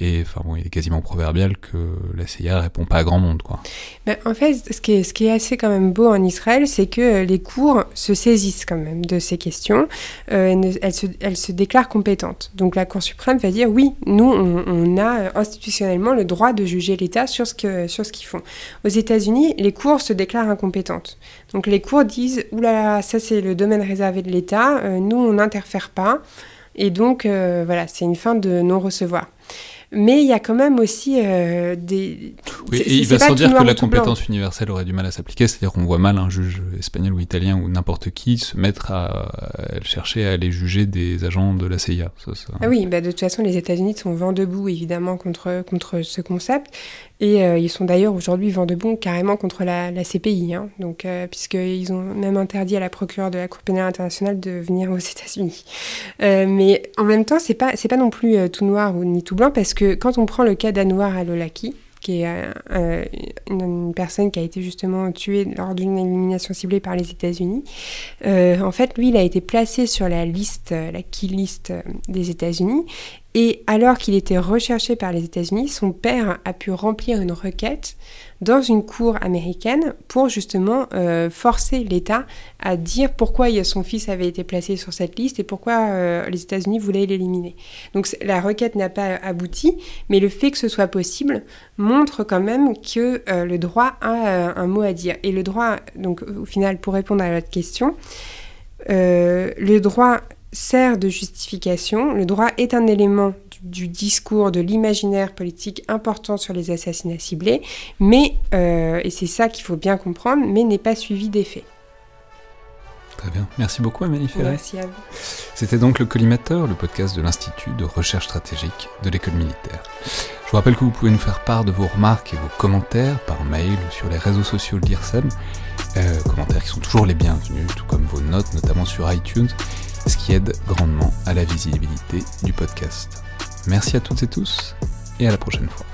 S1: et enfin bon, il est quasiment proverbial que la CIA répond pas à grand monde, quoi.
S3: Ben, en fait, ce qui, est, assez quand même beau en Israël, c'est que euh, les cours se saisissent quand même de ces questions. Euh, elles, se, elles, se, déclarent compétentes. Donc la Cour suprême va dire oui, nous, on, a euh, institutionnellement le droit de juger l'État sur ce que, sur ce qu'ils font. Aux États-Unis, les cours se déclarent incompétentes. Donc les cours disent oulala, ça c'est le domaine réservé de l'État, nous on n'interfère pas. Et donc voilà, c'est une fin de non-recevoir mais il y a quand même aussi euh, des.
S1: Oui, et il va sans dire que la compétence universelle aurait du mal à s'appliquer, c'est-à-dire qu'on voit mal un juge espagnol ou italien ou n'importe qui se mettre à, chercher à aller juger des agents de la CIA.
S3: Ah oui, bah de toute façon, les États-Unis sont vent debout évidemment contre, contre ce concept. Et euh, ils sont d'ailleurs aujourd'hui vent debout carrément contre la, CPI, hein, euh, puisqu'ils ont même interdit à la procureure de la Cour pénale internationale de venir aux États-Unis. Euh, mais en même temps, c'est pas, pas non plus tout noir ou ni tout blanc, parce que quand on prend le cas d'Anouar Al-Olaki, qui est une, personne qui a été justement tuée lors d'une élimination ciblée par les États-Unis. en fait, lui, il a été placé sur la liste, la key list des États-Unis, et alors qu'il était recherché par les États-Unis, son père a pu remplir une requête dans une cour américaine pour justement euh, forcer l'État à dire pourquoi son fils avait été placé sur cette liste et pourquoi euh, les États-Unis voulaient l'éliminer. Donc la requête n'a pas abouti, mais le fait que ce soit possible montre quand même que euh, le droit a un mot à dire. Et le droit, donc au final, pour répondre à votre question, le droit sert de justification. Le droit est un élément du, discours, de l'imaginaire politique important sur les assassinats ciblés, mais, euh, et c'est ça qu'il faut bien comprendre, mais n'est pas suivi des faits.
S1: Très bien. Merci beaucoup, Amélie Ferret.
S3: Merci à vous.
S1: C'était donc le Collimateur, le podcast de l'Institut de recherche stratégique de l'école militaire. Je vous rappelle que vous pouvez nous faire part de vos remarques et vos commentaires par mail ou sur les réseaux sociaux de l'IRSEM. Euh, commentaires qui sont toujours les bienvenus, tout comme vos notes, notamment sur iTunes ce qui aide grandement à la visibilité du podcast. Merci à toutes et tous et à la prochaine fois.